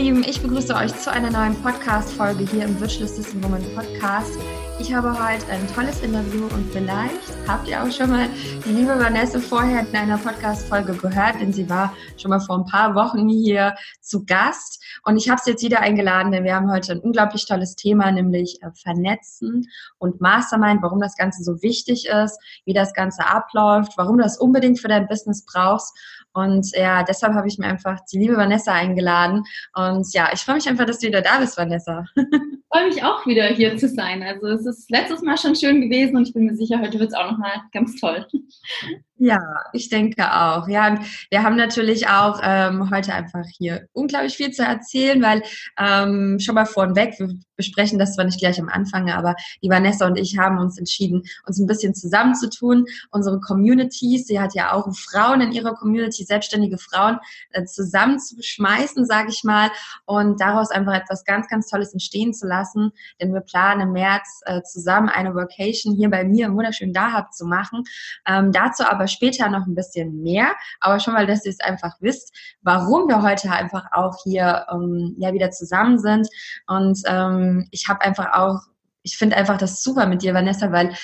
Lieben, ich begrüße euch zu einer neuen Podcast-Folge hier im Virtual Assistant Woman Podcast. Ich habe heute ein tolles Interview und vielleicht habt ihr auch schon mal die liebe Vanessa vorher in einer Podcast-Folge gehört, denn sie war schon mal vor ein paar Wochen hier zu Gast. Und ich habe sie jetzt wieder eingeladen, denn wir haben heute ein unglaublich tolles Thema, nämlich äh, Vernetzen und Mastermind, warum das Ganze so wichtig ist, wie das Ganze abläuft, warum du das unbedingt für dein Business brauchst. Und ja, deshalb habe ich mir einfach die liebe Vanessa eingeladen. Und ja, ich freue mich einfach, dass du wieder da bist, Vanessa. freue mich auch wieder hier zu sein. Also es ist letztes Mal schon schön gewesen und ich bin mir sicher, heute wird es auch nochmal ganz toll. Ja, ich denke auch. Ja, und wir haben natürlich auch ähm, heute einfach hier unglaublich viel zu erzählen, weil ähm, schon mal vorneweg, wir besprechen das zwar nicht gleich am Anfang, aber die Vanessa und ich haben uns entschieden, uns ein bisschen zusammenzutun. Unsere Communities, sie hat ja auch Frauen in ihrer Community, selbstständige Frauen, äh, zusammenzuschmeißen, sage ich mal, und daraus einfach etwas ganz, ganz Tolles entstehen zu lassen. Denn wir planen im März äh, zusammen eine Vocation hier bei mir im wunderschönen Dahab zu machen. Ähm, dazu aber später noch ein bisschen mehr, aber schon mal, dass ihr es einfach wisst, warum wir heute einfach auch hier ähm, ja wieder zusammen sind. Und ähm, ich habe einfach auch, ich finde einfach das super mit dir, Vanessa, weil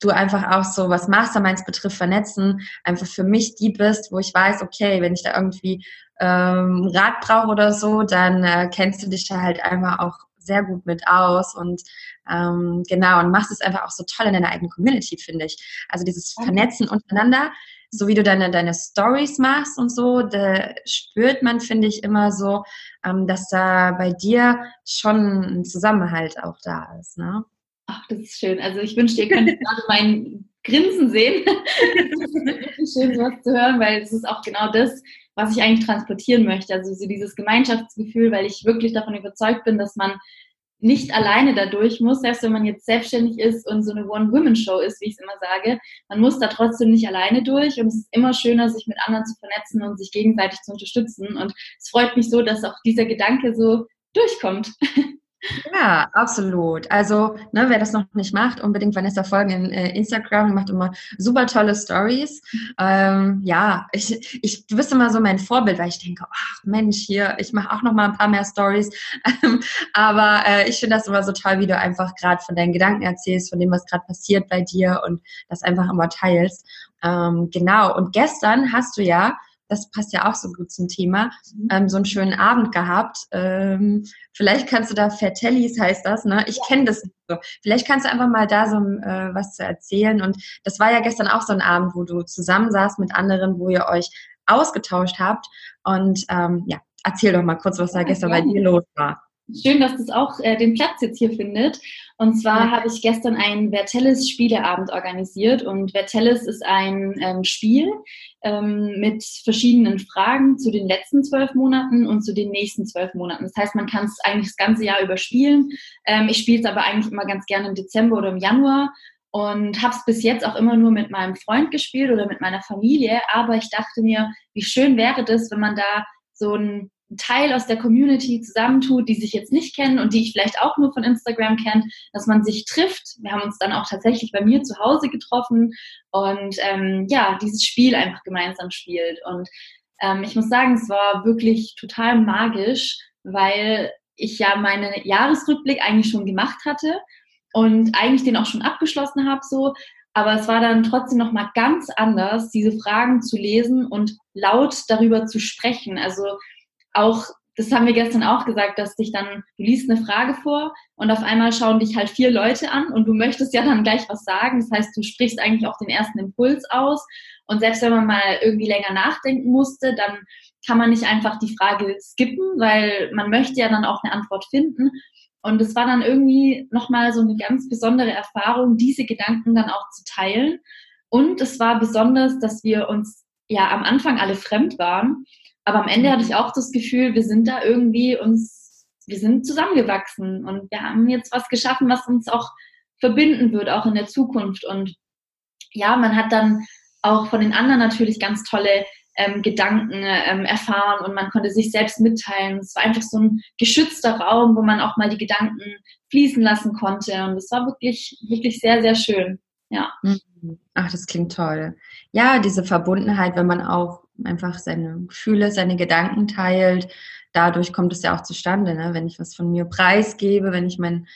du einfach auch so, was Masterminds betrifft, vernetzen, einfach für mich die bist, wo ich weiß, okay, wenn ich da irgendwie ähm, Rat brauche oder so, dann äh, kennst du dich da halt einfach auch sehr gut mit aus und ähm, genau und machst es einfach auch so toll in deiner eigenen Community, finde ich. Also dieses Vernetzen untereinander, so wie du deine, deine Stories machst und so, da spürt man, finde ich, immer so, ähm, dass da bei dir schon ein Zusammenhalt auch da ist. Ne? Ach, das ist schön. Also ich wünschte, ihr könnt gerade mein Grinsen sehen. das ist schön, sowas zu hören, weil es ist auch genau das, was ich eigentlich transportieren möchte. Also so dieses Gemeinschaftsgefühl, weil ich wirklich davon überzeugt bin, dass man nicht alleine dadurch muss, selbst wenn man jetzt selbstständig ist und so eine One-Women-Show ist, wie ich es immer sage, man muss da trotzdem nicht alleine durch und es ist immer schöner, sich mit anderen zu vernetzen und sich gegenseitig zu unterstützen. Und es freut mich so, dass auch dieser Gedanke so durchkommt. Ja, absolut. Also, ne, wer das noch nicht macht, unbedingt Vanessa folgen in äh, Instagram, macht immer super tolle Stories. Ähm, ja, ich, ich, du bist immer so mein Vorbild, weil ich denke, ach Mensch, hier, ich mache auch noch mal ein paar mehr Stories. aber äh, ich finde das immer so toll, wie du einfach gerade von deinen Gedanken erzählst, von dem, was gerade passiert bei dir und das einfach immer teilst. Ähm, genau. Und gestern hast du ja das passt ja auch so gut zum Thema, mhm. ähm, so einen schönen Abend gehabt. Ähm, vielleicht kannst du da Fertellis heißt das, ne? Ich kenne das nicht so. Vielleicht kannst du einfach mal da so äh, was zu erzählen. Und das war ja gestern auch so ein Abend, wo du zusammensaßt mit anderen, wo ihr euch ausgetauscht habt. Und ähm, ja, erzähl doch mal kurz, was da gestern bei dir los war. Schön, dass das auch äh, den Platz jetzt hier findet. Und zwar ja. habe ich gestern einen Vertellis Spieleabend organisiert und Vertellis ist ein ähm, Spiel ähm, mit verschiedenen Fragen zu den letzten zwölf Monaten und zu den nächsten zwölf Monaten. Das heißt, man kann es eigentlich das ganze Jahr überspielen. Ähm, ich spiele es aber eigentlich immer ganz gerne im Dezember oder im Januar und habe es bis jetzt auch immer nur mit meinem Freund gespielt oder mit meiner Familie. Aber ich dachte mir, wie schön wäre das, wenn man da so ein Teil aus der Community zusammentut, die sich jetzt nicht kennen und die ich vielleicht auch nur von Instagram kenne, dass man sich trifft. Wir haben uns dann auch tatsächlich bei mir zu Hause getroffen und ähm, ja, dieses Spiel einfach gemeinsam spielt. Und ähm, ich muss sagen, es war wirklich total magisch, weil ich ja meinen Jahresrückblick eigentlich schon gemacht hatte und eigentlich den auch schon abgeschlossen habe so. Aber es war dann trotzdem noch mal ganz anders, diese Fragen zu lesen und laut darüber zu sprechen. Also auch, das haben wir gestern auch gesagt, dass dich dann, du liest eine Frage vor und auf einmal schauen dich halt vier Leute an und du möchtest ja dann gleich was sagen. Das heißt, du sprichst eigentlich auch den ersten Impuls aus. Und selbst wenn man mal irgendwie länger nachdenken musste, dann kann man nicht einfach die Frage skippen, weil man möchte ja dann auch eine Antwort finden. Und es war dann irgendwie nochmal so eine ganz besondere Erfahrung, diese Gedanken dann auch zu teilen. Und es war besonders, dass wir uns ja am Anfang alle fremd waren aber am Ende hatte ich auch das Gefühl, wir sind da irgendwie uns, wir sind zusammengewachsen und wir haben jetzt was geschaffen, was uns auch verbinden wird, auch in der Zukunft. Und ja, man hat dann auch von den anderen natürlich ganz tolle ähm, Gedanken ähm, erfahren und man konnte sich selbst mitteilen. Es war einfach so ein geschützter Raum, wo man auch mal die Gedanken fließen lassen konnte. Und es war wirklich, wirklich sehr, sehr schön. Ja. Mhm. Ach, das klingt toll. ja, diese Verbundenheit, wenn man auch einfach seine Gefühle, seine Gedanken teilt, dadurch kommt es ja auch zustande, ne? wenn ich was von mir preisgebe, wenn ich mein,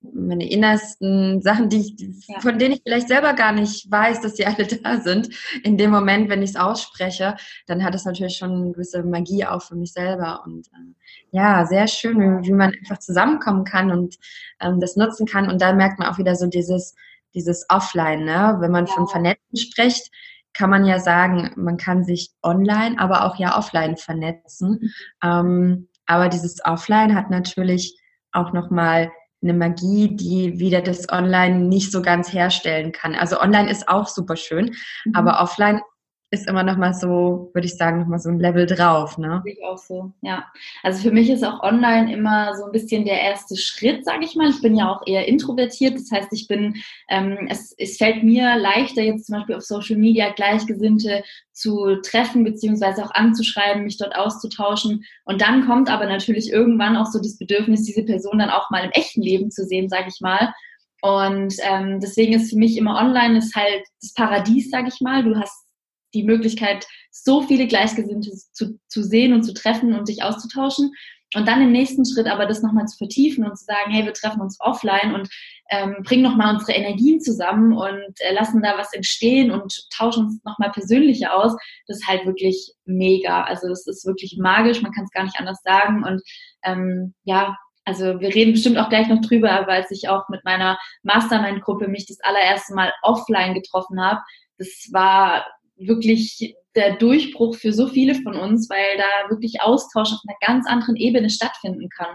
meine innersten Sachen, die ich, ja. von denen ich vielleicht selber gar nicht weiß, dass sie alle da sind, in dem Moment, wenn ich es ausspreche, dann hat es natürlich schon eine gewisse Magie auch für mich selber. Und äh, ja, sehr schön, wie, wie, man einfach zusammenkommen kann und ähm, das nutzen kann. Und da merkt man auch wieder so dieses, dieses Offline, ne? wenn man ja. von Vernetzen spricht kann man ja sagen, man kann sich online, aber auch ja offline vernetzen. Ähm, aber dieses Offline hat natürlich auch nochmal eine Magie, die wieder das Online nicht so ganz herstellen kann. Also online ist auch super schön, mhm. aber offline ist immer noch mal so, würde ich sagen, noch mal so ein Level drauf, ne? Ich auch so, ja. Also für mich ist auch online immer so ein bisschen der erste Schritt, sage ich mal. Ich bin ja auch eher introvertiert, das heißt, ich bin, ähm, es, es fällt mir leichter jetzt zum Beispiel auf Social Media Gleichgesinnte zu treffen beziehungsweise auch anzuschreiben, mich dort auszutauschen. Und dann kommt aber natürlich irgendwann auch so das Bedürfnis, diese Person dann auch mal im echten Leben zu sehen, sage ich mal. Und ähm, deswegen ist für mich immer online ist halt das Paradies, sage ich mal. Du hast die Möglichkeit, so viele Gleichgesinnte zu, zu sehen und zu treffen und sich auszutauschen. Und dann im nächsten Schritt aber das nochmal zu vertiefen und zu sagen, hey, wir treffen uns offline und ähm, bringen nochmal unsere Energien zusammen und äh, lassen da was entstehen und tauschen uns nochmal persönlicher aus. Das ist halt wirklich mega. Also das ist wirklich magisch, man kann es gar nicht anders sagen. Und ähm, ja, also wir reden bestimmt auch gleich noch drüber, aber als ich auch mit meiner Mastermind-Gruppe mich das allererste Mal offline getroffen habe, das war wirklich der Durchbruch für so viele von uns, weil da wirklich Austausch auf einer ganz anderen Ebene stattfinden kann.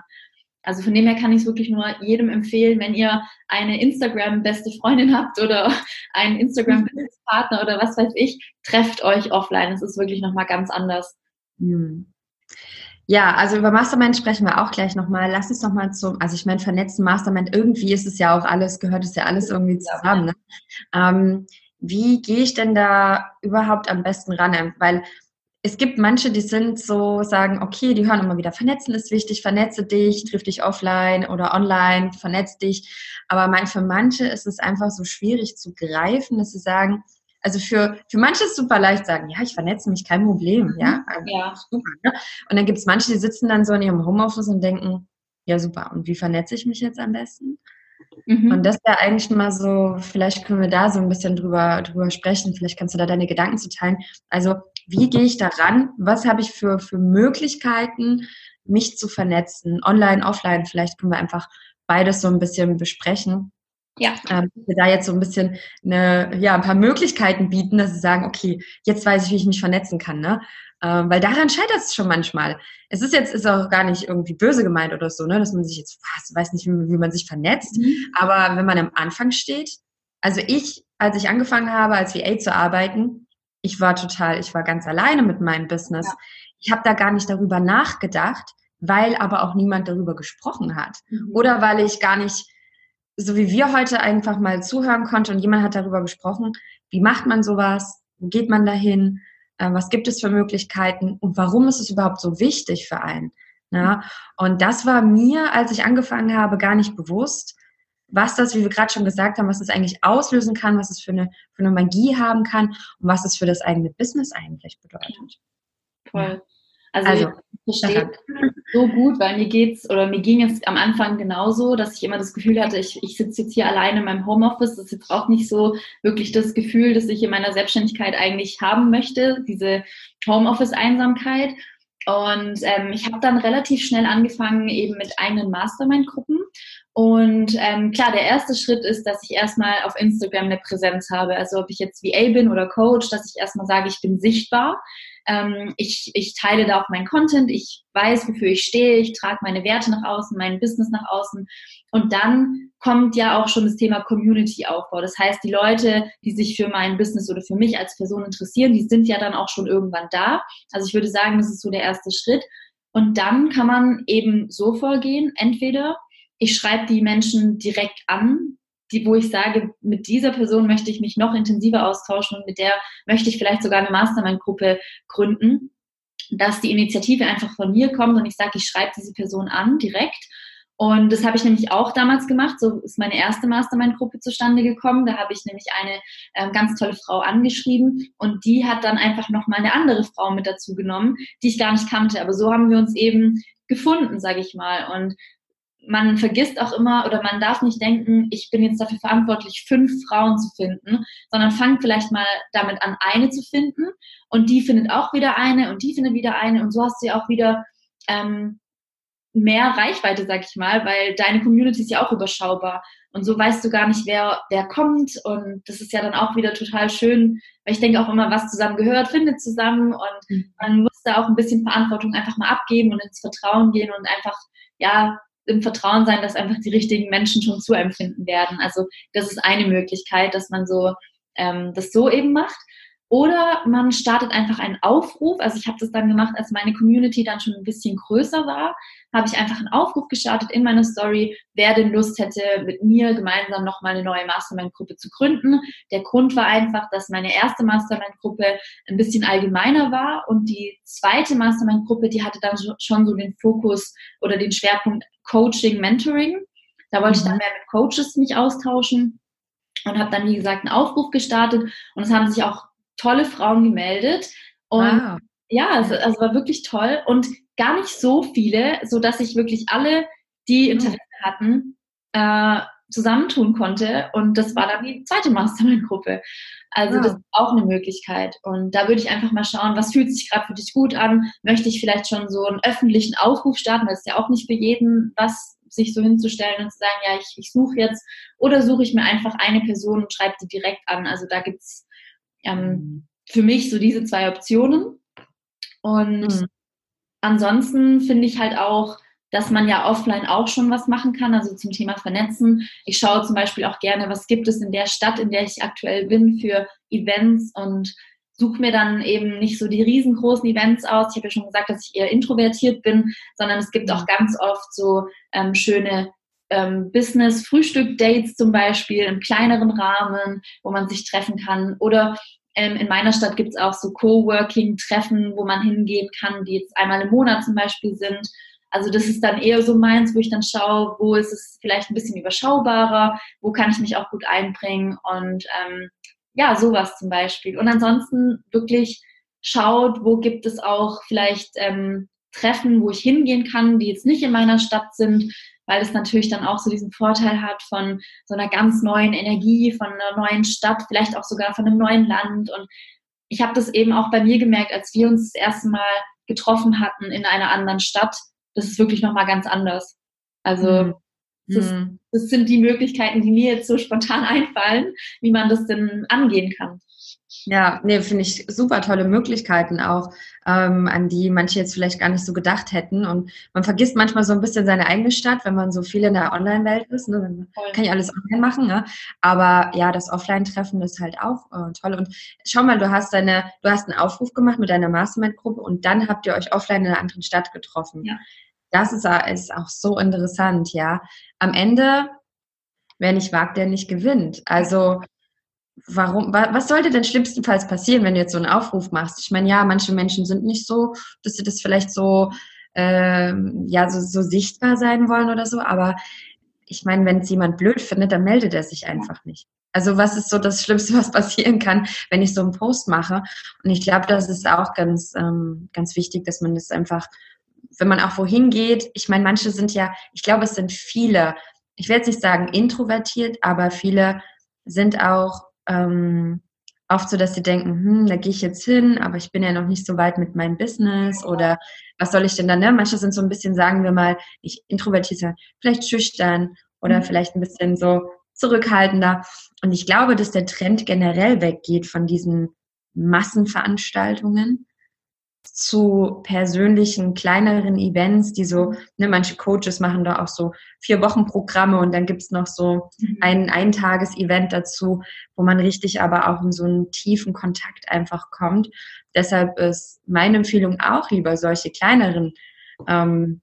Also von dem her kann ich es wirklich nur jedem empfehlen, wenn ihr eine Instagram-beste Freundin habt oder einen Instagram-Partner oder was weiß ich, trefft euch offline. Es ist wirklich nochmal ganz anders. Hm. Ja, also über Mastermind sprechen wir auch gleich nochmal. Lass uns nochmal zum, also ich meine, vernetzten Mastermind, irgendwie ist es ja auch alles, gehört es ja alles irgendwie zusammen. Ne? Ähm, wie gehe ich denn da überhaupt am besten ran? Weil es gibt manche, die sind so, sagen, okay, die hören immer wieder, vernetzen ist wichtig, vernetze dich, triff dich offline oder online, vernetz dich. Aber für manche ist es einfach so schwierig zu greifen, dass sie sagen, also für, für manche ist es super leicht sagen, ja, ich vernetze mich, kein Problem, ja. Also ja. Super, ne? Und dann gibt es manche, die sitzen dann so in ihrem Homeoffice und denken, ja, super, und wie vernetze ich mich jetzt am besten? Mhm. Und das wäre eigentlich mal so, vielleicht können wir da so ein bisschen drüber, drüber sprechen, vielleicht kannst du da deine Gedanken zu teilen. Also, wie gehe ich daran? Was habe ich für, für Möglichkeiten, mich zu vernetzen? Online, offline, vielleicht können wir einfach beides so ein bisschen besprechen. Ja. Ähm, wir da jetzt so ein bisschen eine, ja, ein paar Möglichkeiten bieten, dass sie sagen, okay, jetzt weiß ich, wie ich mich vernetzen kann. Ne? Ähm, weil daran scheitert es schon manchmal. Es ist jetzt ist auch gar nicht irgendwie böse gemeint oder so, ne, dass man sich jetzt was, weiß nicht, wie, wie man sich vernetzt. Mhm. Aber wenn man am Anfang steht, also ich, als ich angefangen habe, als VA zu arbeiten, ich war total, ich war ganz alleine mit meinem Business. Ja. Ich habe da gar nicht darüber nachgedacht, weil aber auch niemand darüber gesprochen hat. Mhm. Oder weil ich gar nicht, so wie wir heute einfach mal zuhören konnte und jemand hat darüber gesprochen, wie macht man sowas, wo geht man dahin, äh, was gibt es für Möglichkeiten und warum ist es überhaupt so wichtig für einen. Ja? Und das war mir, als ich angefangen habe, gar nicht bewusst, was das, wie wir gerade schon gesagt haben, was es eigentlich auslösen kann, was es für eine, für eine Magie haben kann und was es für das eigene Business eigentlich bedeutet. Voll. Also, also verstehe so gut, weil mir geht's oder mir ging es am Anfang genauso, dass ich immer das Gefühl hatte, ich, ich sitze jetzt hier alleine in meinem Homeoffice. Das ist jetzt auch nicht so wirklich das Gefühl, das ich in meiner Selbstständigkeit eigentlich haben möchte, diese Homeoffice-Einsamkeit. Und ähm, ich habe dann relativ schnell angefangen eben mit eigenen Mastermind-Gruppen. Und ähm, klar, der erste Schritt ist, dass ich erstmal auf Instagram eine Präsenz habe. Also ob ich jetzt VA bin oder Coach, dass ich erstmal sage, ich bin sichtbar. Ähm, ich, ich teile da auch meinen Content, ich weiß, wofür ich stehe, ich trage meine Werte nach außen, mein Business nach außen. Und dann kommt ja auch schon das Thema Community-Aufbau. Das heißt, die Leute, die sich für mein Business oder für mich als Person interessieren, die sind ja dann auch schon irgendwann da. Also ich würde sagen, das ist so der erste Schritt. Und dann kann man eben so vorgehen, entweder ich schreibe die Menschen direkt an, die, wo ich sage, mit dieser Person möchte ich mich noch intensiver austauschen und mit der möchte ich vielleicht sogar eine Mastermind-Gruppe gründen, dass die Initiative einfach von mir kommt und ich sage, ich schreibe diese Person an direkt Und das habe ich nämlich auch damals gemacht. So ist meine erste Mastermind-Gruppe zustande gekommen. Da habe ich nämlich eine ähm, ganz tolle Frau angeschrieben und die hat dann einfach nochmal eine andere Frau mit dazu genommen, die ich gar nicht kannte. Aber so haben wir uns eben gefunden, sage ich mal. Und man vergisst auch immer oder man darf nicht denken, ich bin jetzt dafür verantwortlich, fünf Frauen zu finden, sondern fangt vielleicht mal damit an, eine zu finden. Und die findet auch wieder eine und die findet wieder eine. Und so hast du ja auch wieder ähm, mehr Reichweite, sag ich mal, weil deine Community ist ja auch überschaubar. Und so weißt du gar nicht, wer, wer kommt. Und das ist ja dann auch wieder total schön, weil ich denke auch immer, was zusammen gehört, findet zusammen. Und mhm. man muss da auch ein bisschen Verantwortung einfach mal abgeben und ins Vertrauen gehen und einfach, ja, im Vertrauen sein, dass einfach die richtigen Menschen schon zu empfinden werden. Also das ist eine Möglichkeit, dass man so ähm, das so eben macht. Oder man startet einfach einen Aufruf. Also ich habe das dann gemacht, als meine Community dann schon ein bisschen größer war, habe ich einfach einen Aufruf gestartet in meiner Story, wer denn Lust hätte, mit mir gemeinsam nochmal eine neue Mastermind-Gruppe zu gründen. Der Grund war einfach, dass meine erste Mastermind-Gruppe ein bisschen allgemeiner war und die zweite Mastermind-Gruppe, die hatte dann schon so den Fokus oder den Schwerpunkt Coaching, Mentoring. Da wollte ich dann mhm. mehr mit Coaches mich austauschen und habe dann, wie gesagt, einen Aufruf gestartet und es haben sich auch tolle Frauen gemeldet. Und wow. ja, es also war wirklich toll und gar nicht so viele, so dass ich wirklich alle, die mhm. Interesse hatten, äh, zusammentun konnte. Und das war dann die zweite Mastermind-Gruppe. Also ja. das ist auch eine Möglichkeit. Und da würde ich einfach mal schauen, was fühlt sich gerade für dich gut an? Möchte ich vielleicht schon so einen öffentlichen Aufruf starten? Das ist ja auch nicht für jeden was, sich so hinzustellen und zu sagen, ja, ich, ich suche jetzt. Oder suche ich mir einfach eine Person und schreibe die direkt an. Also da gibt's ähm, mhm. für mich so diese zwei Optionen. Und mhm. ansonsten finde ich halt auch, dass man ja offline auch schon was machen kann, also zum Thema Vernetzen. Ich schaue zum Beispiel auch gerne, was gibt es in der Stadt, in der ich aktuell bin, für Events und suche mir dann eben nicht so die riesengroßen Events aus. Ich habe ja schon gesagt, dass ich eher introvertiert bin, sondern es gibt auch ganz oft so ähm, schöne ähm, Business-Frühstück-Dates zum Beispiel im kleineren Rahmen, wo man sich treffen kann. Oder ähm, in meiner Stadt gibt es auch so Coworking-Treffen, wo man hingehen kann, die jetzt einmal im Monat zum Beispiel sind. Also das ist dann eher so meins, wo ich dann schaue, wo ist es vielleicht ein bisschen überschaubarer, wo kann ich mich auch gut einbringen und ähm, ja, sowas zum Beispiel. Und ansonsten wirklich schaut, wo gibt es auch vielleicht ähm, Treffen, wo ich hingehen kann, die jetzt nicht in meiner Stadt sind, weil es natürlich dann auch so diesen Vorteil hat von so einer ganz neuen Energie, von einer neuen Stadt, vielleicht auch sogar von einem neuen Land. Und ich habe das eben auch bei mir gemerkt, als wir uns das erste Mal getroffen hatten in einer anderen Stadt. Das ist wirklich nochmal ganz anders. Also mhm. Das, mhm. das sind die Möglichkeiten, die mir jetzt so spontan einfallen, wie man das denn angehen kann. Ja, nee, finde ich super tolle Möglichkeiten auch, ähm, an die manche jetzt vielleicht gar nicht so gedacht hätten. Und man vergisst manchmal so ein bisschen seine eigene Stadt, wenn man so viel in der Online-Welt ist. Ne? Dann kann ich alles online machen. Ne? Aber ja, das Offline-Treffen ist halt auch äh, toll. Und schau mal, du hast deine, du hast einen Aufruf gemacht mit deiner Mastermind-Gruppe und dann habt ihr euch offline in einer anderen Stadt getroffen. Ja. Das ist, ist auch so interessant, ja. Am Ende, wer nicht wagt, der nicht gewinnt. Also warum, was sollte denn schlimmstenfalls passieren, wenn du jetzt so einen Aufruf machst? Ich meine, ja, manche Menschen sind nicht so, dass sie das vielleicht so, ähm, ja, so, so sichtbar sein wollen oder so, aber ich meine, wenn es jemand blöd findet, dann meldet er sich einfach nicht. Also was ist so das Schlimmste, was passieren kann, wenn ich so einen Post mache? Und ich glaube, das ist auch ganz, ähm, ganz wichtig, dass man das einfach, wenn man auch wohin geht, ich meine, manche sind ja, ich glaube, es sind viele, ich werde jetzt nicht sagen introvertiert, aber viele sind auch ähm, oft so, dass sie denken, hm, da gehe ich jetzt hin, aber ich bin ja noch nicht so weit mit meinem Business oder was soll ich denn dann? Ne? Manche sind so ein bisschen, sagen wir mal, nicht introvertiert, vielleicht schüchtern oder mhm. vielleicht ein bisschen so zurückhaltender. Und ich glaube, dass der Trend generell weggeht von diesen Massenveranstaltungen zu persönlichen, kleineren Events, die so, ne, manche Coaches machen da auch so vier Wochen Programme und dann gibt's noch so mhm. ein Eintages-Event dazu, wo man richtig aber auch in so einen tiefen Kontakt einfach kommt. Deshalb ist meine Empfehlung auch lieber solche kleineren ähm,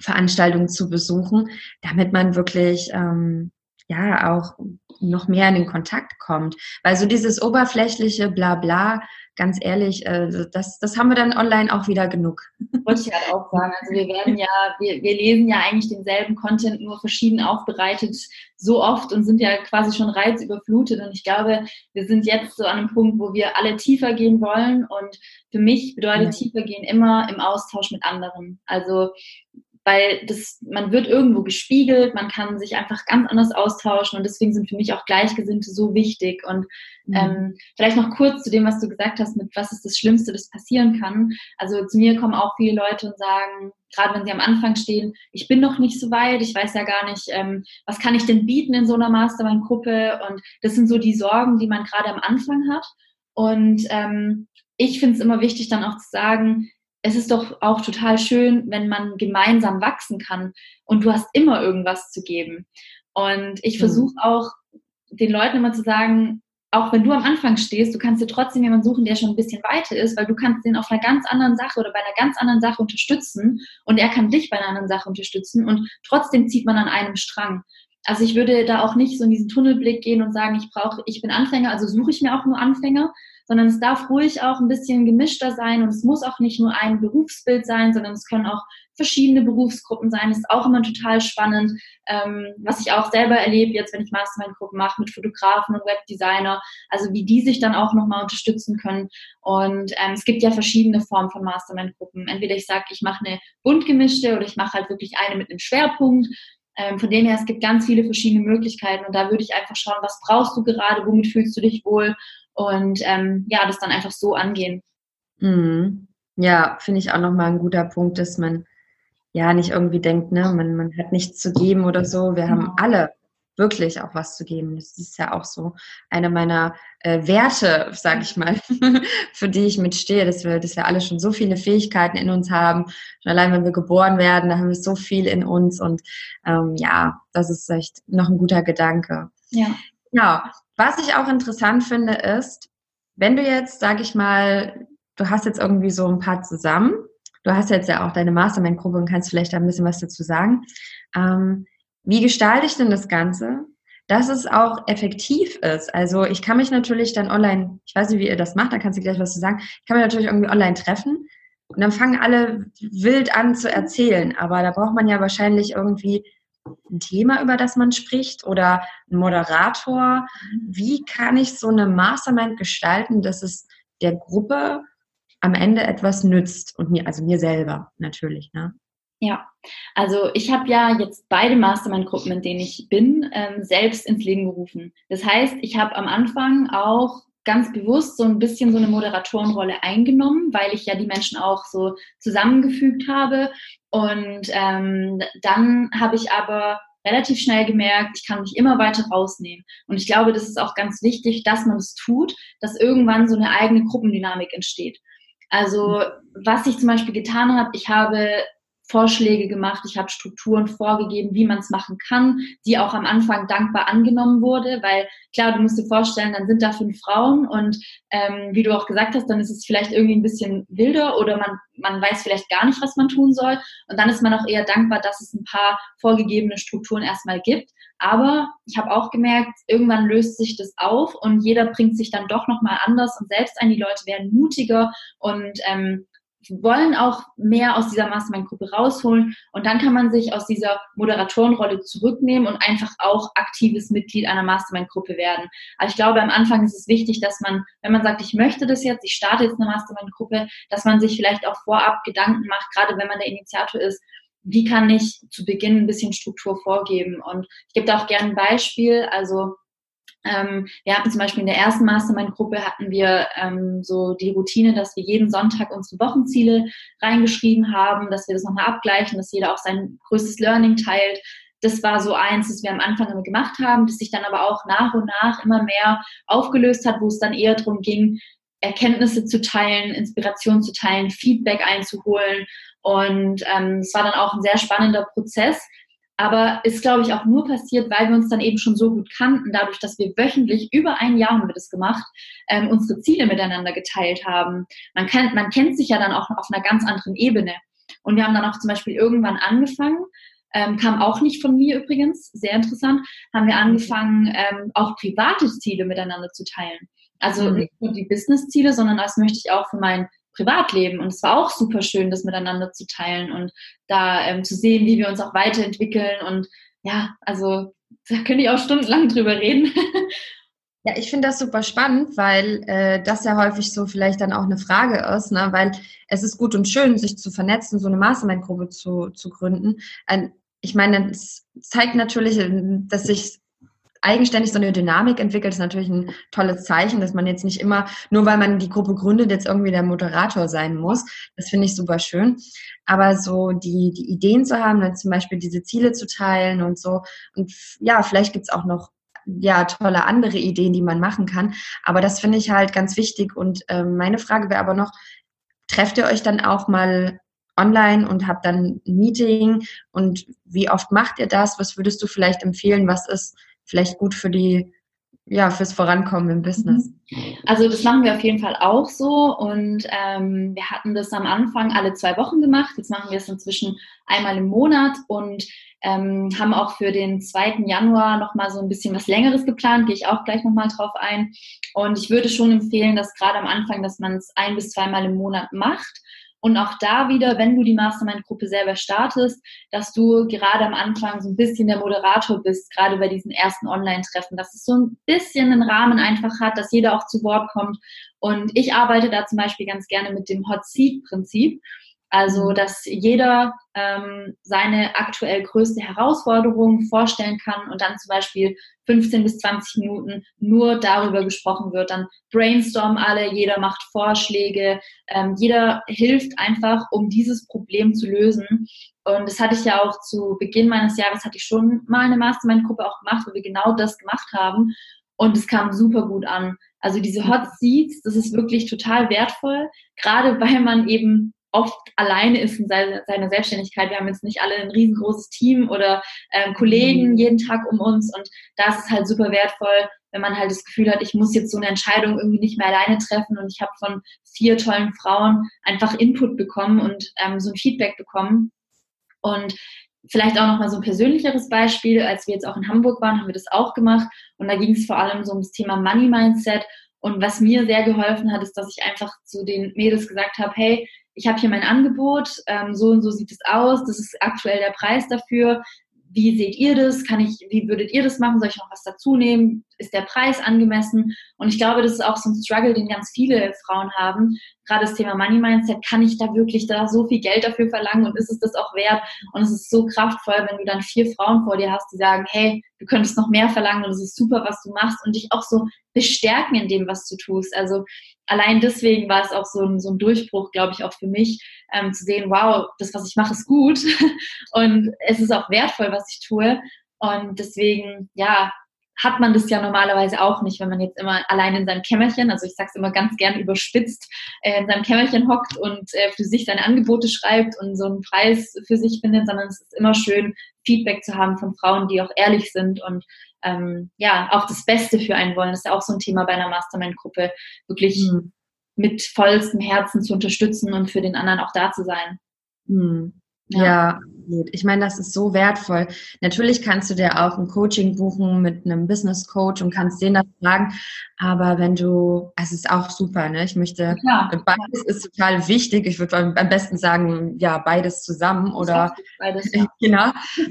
Veranstaltungen zu besuchen, damit man wirklich ähm, ja auch noch mehr in den Kontakt kommt. Weil so dieses oberflächliche Blabla, ganz ehrlich, äh, das, das haben wir dann online auch wieder genug. Wollte ich halt auch sagen. Also wir werden ja, wir, wir lesen ja eigentlich denselben Content, nur verschieden aufbereitet, so oft und sind ja quasi schon reizüberflutet. Und ich glaube, wir sind jetzt so an einem Punkt, wo wir alle tiefer gehen wollen. Und für mich bedeutet ja. tiefer gehen immer im Austausch mit anderen. Also weil das, man wird irgendwo gespiegelt, man kann sich einfach ganz anders austauschen und deswegen sind für mich auch Gleichgesinnte so wichtig. Und mhm. ähm, vielleicht noch kurz zu dem, was du gesagt hast, mit was ist das Schlimmste, das passieren kann. Also zu mir kommen auch viele Leute und sagen, gerade wenn sie am Anfang stehen, ich bin noch nicht so weit, ich weiß ja gar nicht, ähm, was kann ich denn bieten in so einer Mastermind-Gruppe und das sind so die Sorgen, die man gerade am Anfang hat. Und ähm, ich finde es immer wichtig, dann auch zu sagen, es ist doch auch total schön, wenn man gemeinsam wachsen kann und du hast immer irgendwas zu geben. Und ich versuche auch den Leuten immer zu sagen, auch wenn du am Anfang stehst, du kannst dir trotzdem jemanden suchen, der schon ein bisschen weiter ist, weil du kannst den auf einer ganz anderen Sache oder bei einer ganz anderen Sache unterstützen und er kann dich bei einer anderen Sache unterstützen und trotzdem zieht man an einem Strang. Also ich würde da auch nicht so in diesen Tunnelblick gehen und sagen, ich brauche, ich bin Anfänger, also suche ich mir auch nur Anfänger, sondern es darf ruhig auch ein bisschen gemischter sein und es muss auch nicht nur ein Berufsbild sein, sondern es können auch verschiedene Berufsgruppen sein. Das ist auch immer total spannend, ähm, was ich auch selber erlebe, jetzt wenn ich Mastermind-Gruppen mache mit Fotografen und Webdesigner, also wie die sich dann auch nochmal unterstützen können. Und ähm, es gibt ja verschiedene Formen von Mastermind-Gruppen. Entweder ich sage, ich mache eine bunt gemischte oder ich mache halt wirklich eine mit einem Schwerpunkt. Ähm, von dem her, es gibt ganz viele verschiedene Möglichkeiten und da würde ich einfach schauen, was brauchst du gerade, womit fühlst du dich wohl und ähm, ja, das dann einfach so angehen. Mhm. Ja, finde ich auch nochmal ein guter Punkt, dass man ja nicht irgendwie denkt, ne, man, man hat nichts zu geben oder so. Wir haben genau. alle wirklich auch was zu geben. Das ist ja auch so eine meiner äh, Werte, sage ich mal, für die ich mitstehe, dass wir, dass wir alle schon so viele Fähigkeiten in uns haben. Schon allein wenn wir geboren werden, da haben wir so viel in uns und ähm, ja, das ist echt noch ein guter Gedanke. Ja. Genau. Was ich auch interessant finde, ist, wenn du jetzt, sag ich mal, du hast jetzt irgendwie so ein paar zusammen, du hast jetzt ja auch deine Mastermind-Gruppe und kannst vielleicht da ein bisschen was dazu sagen. Ähm, wie gestalte ich denn das Ganze, dass es auch effektiv ist? Also ich kann mich natürlich dann online, ich weiß nicht, wie ihr das macht, da kannst du gleich was zu sagen, ich kann mich natürlich irgendwie online treffen und dann fangen alle wild an zu erzählen, aber da braucht man ja wahrscheinlich irgendwie ein Thema, über das man spricht oder ein Moderator. Wie kann ich so eine Mastermind gestalten, dass es der Gruppe am Ende etwas nützt und mir, also mir selber natürlich, ne? Ja, also ich habe ja jetzt beide Mastermind-Gruppen, in denen ich bin, ähm, selbst ins Leben gerufen. Das heißt, ich habe am Anfang auch ganz bewusst so ein bisschen so eine Moderatorenrolle eingenommen, weil ich ja die Menschen auch so zusammengefügt habe. Und ähm, dann habe ich aber relativ schnell gemerkt, ich kann mich immer weiter rausnehmen. Und ich glaube, das ist auch ganz wichtig, dass man es tut, dass irgendwann so eine eigene Gruppendynamik entsteht. Also was ich zum Beispiel getan habe, ich habe Vorschläge gemacht, ich habe Strukturen vorgegeben, wie man es machen kann, die auch am Anfang dankbar angenommen wurde, weil klar, du musst dir vorstellen, dann sind da fünf Frauen und ähm, wie du auch gesagt hast, dann ist es vielleicht irgendwie ein bisschen wilder oder man, man weiß vielleicht gar nicht, was man tun soll und dann ist man auch eher dankbar, dass es ein paar vorgegebene Strukturen erstmal gibt. Aber ich habe auch gemerkt, irgendwann löst sich das auf und jeder bringt sich dann doch nochmal anders und selbst ein, die Leute werden mutiger und ähm, wollen auch mehr aus dieser Mastermind-Gruppe rausholen und dann kann man sich aus dieser Moderatorenrolle zurücknehmen und einfach auch aktives Mitglied einer Mastermind-Gruppe werden. Aber ich glaube, am Anfang ist es wichtig, dass man, wenn man sagt, ich möchte das jetzt, ich starte jetzt eine Mastermind-Gruppe, dass man sich vielleicht auch vorab Gedanken macht, gerade wenn man der Initiator ist, wie kann ich zu Beginn ein bisschen Struktur vorgeben? Und ich gebe da auch gerne ein Beispiel. Also ähm, wir hatten zum Beispiel in der ersten Mastermind-Gruppe hatten wir ähm, so die Routine, dass wir jeden Sonntag unsere Wochenziele reingeschrieben haben, dass wir das nochmal abgleichen, dass jeder auch sein größtes Learning teilt. Das war so eins, das wir am Anfang immer gemacht haben, das sich dann aber auch nach und nach immer mehr aufgelöst hat, wo es dann eher darum ging, Erkenntnisse zu teilen, Inspiration zu teilen, Feedback einzuholen. Und ähm, es war dann auch ein sehr spannender Prozess, aber ist, glaube ich, auch nur passiert, weil wir uns dann eben schon so gut kannten, dadurch, dass wir wöchentlich, über ein Jahr haben wir das gemacht, ähm, unsere Ziele miteinander geteilt haben. Man kennt, man kennt sich ja dann auch auf einer ganz anderen Ebene. Und wir haben dann auch zum Beispiel irgendwann angefangen, ähm, kam auch nicht von mir übrigens, sehr interessant, haben wir angefangen, ähm, auch private Ziele miteinander zu teilen. Also mhm. nicht nur die Business-Ziele, sondern das möchte ich auch für mein Privatleben. Und es war auch super schön, das miteinander zu teilen und da ähm, zu sehen, wie wir uns auch weiterentwickeln. Und ja, also da könnte ich auch stundenlang drüber reden. Ja, ich finde das super spannend, weil äh, das ja häufig so vielleicht dann auch eine Frage ist, ne? weil es ist gut und schön, sich zu vernetzen, so eine Mastermind-Gruppe zu, zu gründen. Ähm, ich meine, es zeigt natürlich, dass sich eigenständig so eine Dynamik entwickelt, ist natürlich ein tolles Zeichen, dass man jetzt nicht immer, nur weil man die Gruppe gründet, jetzt irgendwie der Moderator sein muss. Das finde ich super schön. Aber so die, die Ideen zu haben, dann zum Beispiel diese Ziele zu teilen und so. Und ja, vielleicht gibt's auch noch ja, tolle andere Ideen, die man machen kann. Aber das finde ich halt ganz wichtig. Und ähm, meine Frage wäre aber noch, trefft ihr euch dann auch mal online und habt dann ein Meeting? Und wie oft macht ihr das? Was würdest du vielleicht empfehlen? Was ist vielleicht gut für die, ja, fürs Vorankommen im Business? Mhm. Also das machen wir auf jeden Fall auch so und ähm, wir hatten das am Anfang alle zwei Wochen gemacht. Jetzt machen wir es inzwischen einmal im Monat und ähm, haben auch für den 2. Januar nochmal so ein bisschen was Längeres geplant, gehe ich auch gleich nochmal drauf ein. Und ich würde schon empfehlen, dass gerade am Anfang, dass man es ein bis zweimal im Monat macht und auch da wieder, wenn du die Mastermind-Gruppe selber startest, dass du gerade am Anfang so ein bisschen der Moderator bist, gerade bei diesen ersten Online-Treffen, dass es so ein bisschen einen Rahmen einfach hat, dass jeder auch zu Wort kommt. Und ich arbeite da zum Beispiel ganz gerne mit dem Hot Seat-Prinzip. Also, dass jeder ähm, seine aktuell größte Herausforderung vorstellen kann und dann zum Beispiel 15 bis 20 Minuten nur darüber gesprochen wird. Dann brainstormen alle, jeder macht Vorschläge, ähm, jeder hilft einfach, um dieses Problem zu lösen. Und das hatte ich ja auch zu Beginn meines Jahres, hatte ich schon mal eine Mastermind-Gruppe auch gemacht, wo wir genau das gemacht haben. Und es kam super gut an. Also diese Hot Seats, das ist wirklich total wertvoll, gerade weil man eben oft alleine ist in seiner Selbstständigkeit. Wir haben jetzt nicht alle ein riesengroßes Team oder ähm, Kollegen mhm. jeden Tag um uns und da ist es halt super wertvoll, wenn man halt das Gefühl hat, ich muss jetzt so eine Entscheidung irgendwie nicht mehr alleine treffen und ich habe von vier tollen Frauen einfach Input bekommen und ähm, so ein Feedback bekommen. Und vielleicht auch noch mal so ein persönlicheres Beispiel, als wir jetzt auch in Hamburg waren, haben wir das auch gemacht und da ging es vor allem so um das Thema Money Mindset und was mir sehr geholfen hat, ist, dass ich einfach zu den Mädels gesagt habe, hey, ich habe hier mein Angebot, ähm, so und so sieht es aus, das ist aktuell der Preis dafür. Wie seht ihr das? Kann ich, wie würdet ihr das machen? Soll ich noch was dazu nehmen? Ist der Preis angemessen? Und ich glaube, das ist auch so ein Struggle, den ganz viele Frauen haben. Gerade das Thema Money Mindset, kann ich da wirklich da so viel Geld dafür verlangen und ist es das auch wert? Und es ist so kraftvoll, wenn du dann vier Frauen vor dir hast, die sagen, hey, du könntest noch mehr verlangen und es ist super, was du machst und dich auch so bestärken in dem, was du tust. Also allein deswegen war es auch so ein, so ein Durchbruch, glaube ich, auch für mich, ähm, zu sehen, wow, das, was ich mache, ist gut und es ist auch wertvoll, was ich tue. Und deswegen, ja, hat man das ja normalerweise auch nicht, wenn man jetzt immer allein in seinem Kämmerchen, also ich sage es immer ganz gern überspitzt, äh, in seinem Kämmerchen hockt und äh, für sich seine Angebote schreibt und so einen Preis für sich findet, sondern es ist immer schön, Feedback zu haben von Frauen, die auch ehrlich sind und ähm, ja, auch das Beste für einen wollen. Das ist ja auch so ein Thema bei einer Mastermind-Gruppe, wirklich mhm. mit vollstem Herzen zu unterstützen und für den anderen auch da zu sein. Mhm. Ja. ja, ich meine, das ist so wertvoll. Natürlich kannst du dir auch ein Coaching buchen mit einem Business Coach und kannst den das fragen. Aber wenn du, es ist auch super, ne? Ich möchte, ja. beides ist total wichtig. Ich würde am besten sagen, ja, beides zusammen oder beides, ja. genau.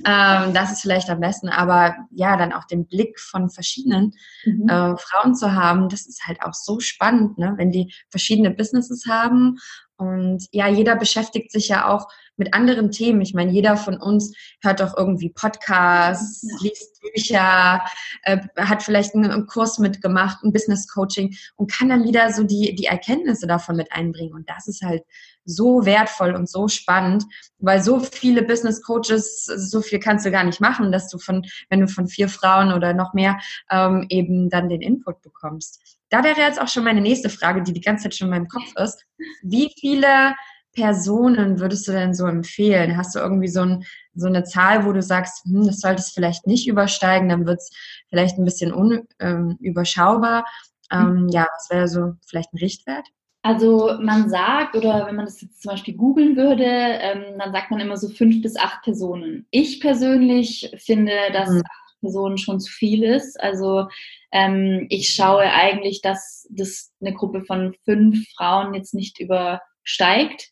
Ähm, das ist vielleicht am besten. Aber ja, dann auch den Blick von verschiedenen mhm. äh, Frauen zu haben, das ist halt auch so spannend, ne? Wenn die verschiedene Businesses haben und ja, jeder beschäftigt sich ja auch mit anderen Themen. Ich meine, jeder von uns hört doch irgendwie Podcasts, ja. liest Bücher, äh, hat vielleicht einen, einen, Kurs mitgemacht, ein Business Coaching und kann dann wieder so die, die Erkenntnisse davon mit einbringen. Und das ist halt so wertvoll und so spannend, weil so viele Business Coaches, so viel kannst du gar nicht machen, dass du von, wenn du von vier Frauen oder noch mehr ähm, eben dann den Input bekommst. Da wäre jetzt auch schon meine nächste Frage, die die ganze Zeit schon in meinem Kopf ist. Wie viele Personen würdest du denn so empfehlen? Hast du irgendwie so, ein, so eine Zahl, wo du sagst, hm, das sollte es vielleicht nicht übersteigen, dann wird es vielleicht ein bisschen unüberschaubar. Ähm, ähm, ja, was wäre so vielleicht ein Richtwert? Also man sagt, oder wenn man das jetzt zum Beispiel googeln würde, ähm, dann sagt man immer so fünf bis acht Personen. Ich persönlich finde, dass mhm. Personen schon zu viel ist. Also ähm, ich schaue eigentlich, dass das eine Gruppe von fünf Frauen jetzt nicht übersteigt.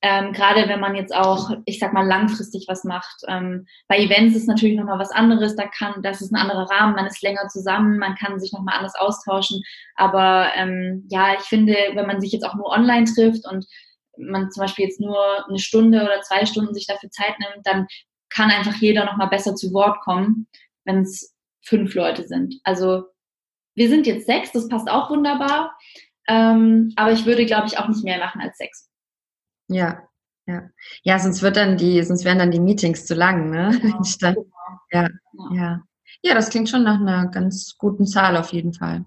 Ähm, Gerade wenn man jetzt auch, ich sag mal, langfristig was macht. Ähm, bei Events ist natürlich nochmal was anderes, da kann, das ist ein anderer Rahmen, man ist länger zusammen, man kann sich nochmal anders austauschen. Aber ähm, ja, ich finde, wenn man sich jetzt auch nur online trifft und man zum Beispiel jetzt nur eine Stunde oder zwei Stunden sich dafür Zeit nimmt, dann kann einfach jeder nochmal besser zu Wort kommen, wenn es fünf Leute sind. Also wir sind jetzt sechs, das passt auch wunderbar. Ähm, aber ich würde, glaube ich, auch nicht mehr machen als sechs. Ja, ja. Ja, sonst wird dann die, sonst wären dann die Meetings zu lang, ne? Genau, dann, genau. ja, ja, ja. Ja, das klingt schon nach einer ganz guten Zahl auf jeden Fall.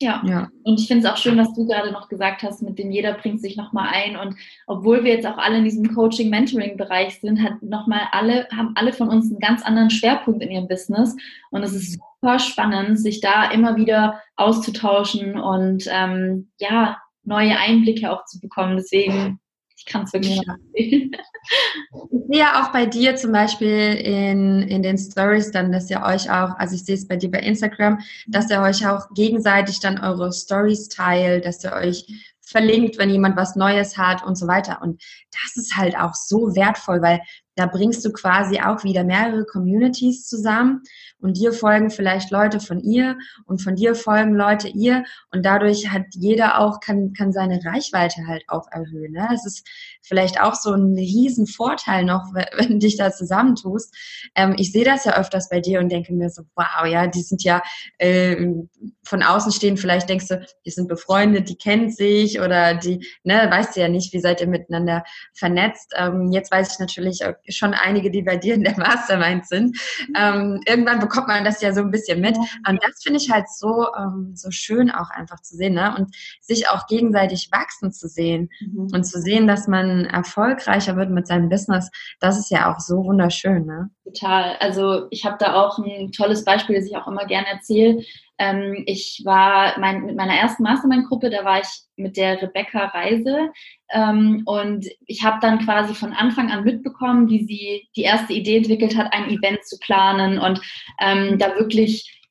Ja. ja. Und ich finde es auch schön, was du gerade noch gesagt hast, mit dem jeder bringt sich nochmal ein. Und obwohl wir jetzt auch alle in diesem Coaching-Mentoring-Bereich sind, hat noch mal alle, haben alle von uns einen ganz anderen Schwerpunkt in ihrem Business. Und es ist super spannend, sich da immer wieder auszutauschen und ähm, ja, neue Einblicke auch zu bekommen. Deswegen ich kann es wirklich ja. empfehlen. Ich sehe ja auch bei dir zum Beispiel in, in den Stories dann, dass ihr euch auch, also ich sehe es bei dir bei Instagram, dass ihr euch auch gegenseitig dann eure Stories teilt, dass ihr euch verlinkt, wenn jemand was Neues hat und so weiter. Und das ist halt auch so wertvoll, weil da bringst du quasi auch wieder mehrere Communities zusammen und dir folgen vielleicht Leute von ihr und von dir folgen Leute ihr und dadurch hat jeder auch, kann, kann seine Reichweite halt auch erhöhen. Ne? Es ist vielleicht auch so ein riesen Vorteil noch, wenn du dich da zusammentust. Ähm, ich sehe das ja öfters bei dir und denke mir so, wow, ja, die sind ja äh, von außen stehen, vielleicht denkst du, die sind befreundet, die kennen sich oder die, ne, weißt du ja nicht, wie seid ihr miteinander vernetzt. Ähm, jetzt weiß ich natürlich schon einige, die bei dir in der Mastermind sind. Ähm, irgendwann bekommt man das ja so ein bisschen mit. Und das finde ich halt so, ähm, so schön auch einfach zu sehen, ne? Und sich auch gegenseitig wachsen zu sehen mhm. und zu sehen, dass man erfolgreicher wird mit seinem Business, das ist ja auch so wunderschön, ne? Total. Also ich habe da auch ein tolles Beispiel, das ich auch immer gerne erzähle. Ähm, ich war mein, mit meiner ersten Mastermind-Gruppe, da war ich mit der Rebecca Reise ähm, und ich habe dann quasi von Anfang an mitbekommen, wie sie die erste Idee entwickelt hat, ein Event zu planen und ähm, da wirklich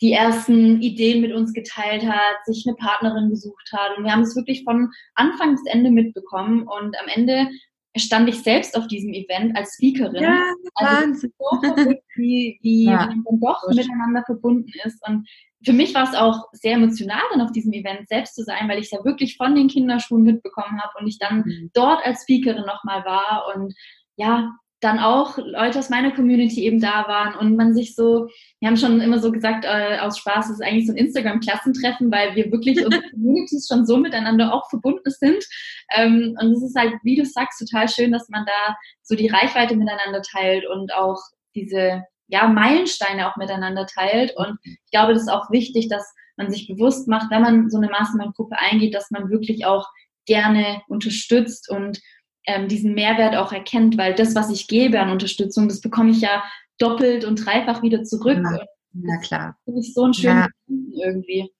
die ersten Ideen mit uns geteilt hat, sich eine Partnerin gesucht hat. Und wir haben es wirklich von Anfang bis Ende mitbekommen. Und am Ende stand ich selbst auf diesem Event als Speakerin. Ja, also Wahnsinn. so verrückt, wie, wie ja. man dann doch so miteinander verbunden ist. Und für mich war es auch sehr emotional, dann auf diesem Event selbst zu sein, weil ich es ja wirklich von den Kinderschuhen mitbekommen habe und ich dann mhm. dort als Speakerin nochmal war und ja, dann auch Leute aus meiner Community eben da waren und man sich so, wir haben schon immer so gesagt, äh, aus Spaß es ist eigentlich so ein Instagram-Klassentreffen, weil wir wirklich unsere Communities schon so miteinander auch verbunden sind. Ähm, und es ist halt, wie du sagst, total schön, dass man da so die Reichweite miteinander teilt und auch diese ja, Meilensteine auch miteinander teilt. Und ich glaube, das ist auch wichtig, dass man sich bewusst macht, wenn man so eine Mastermind-Gruppe eingeht, dass man wirklich auch gerne unterstützt und ähm, diesen Mehrwert auch erkennt, weil das, was ich gebe an Unterstützung, das bekomme ich ja doppelt und dreifach wieder zurück. Ja, na klar. Finde ich so ein schönes ja. irgendwie.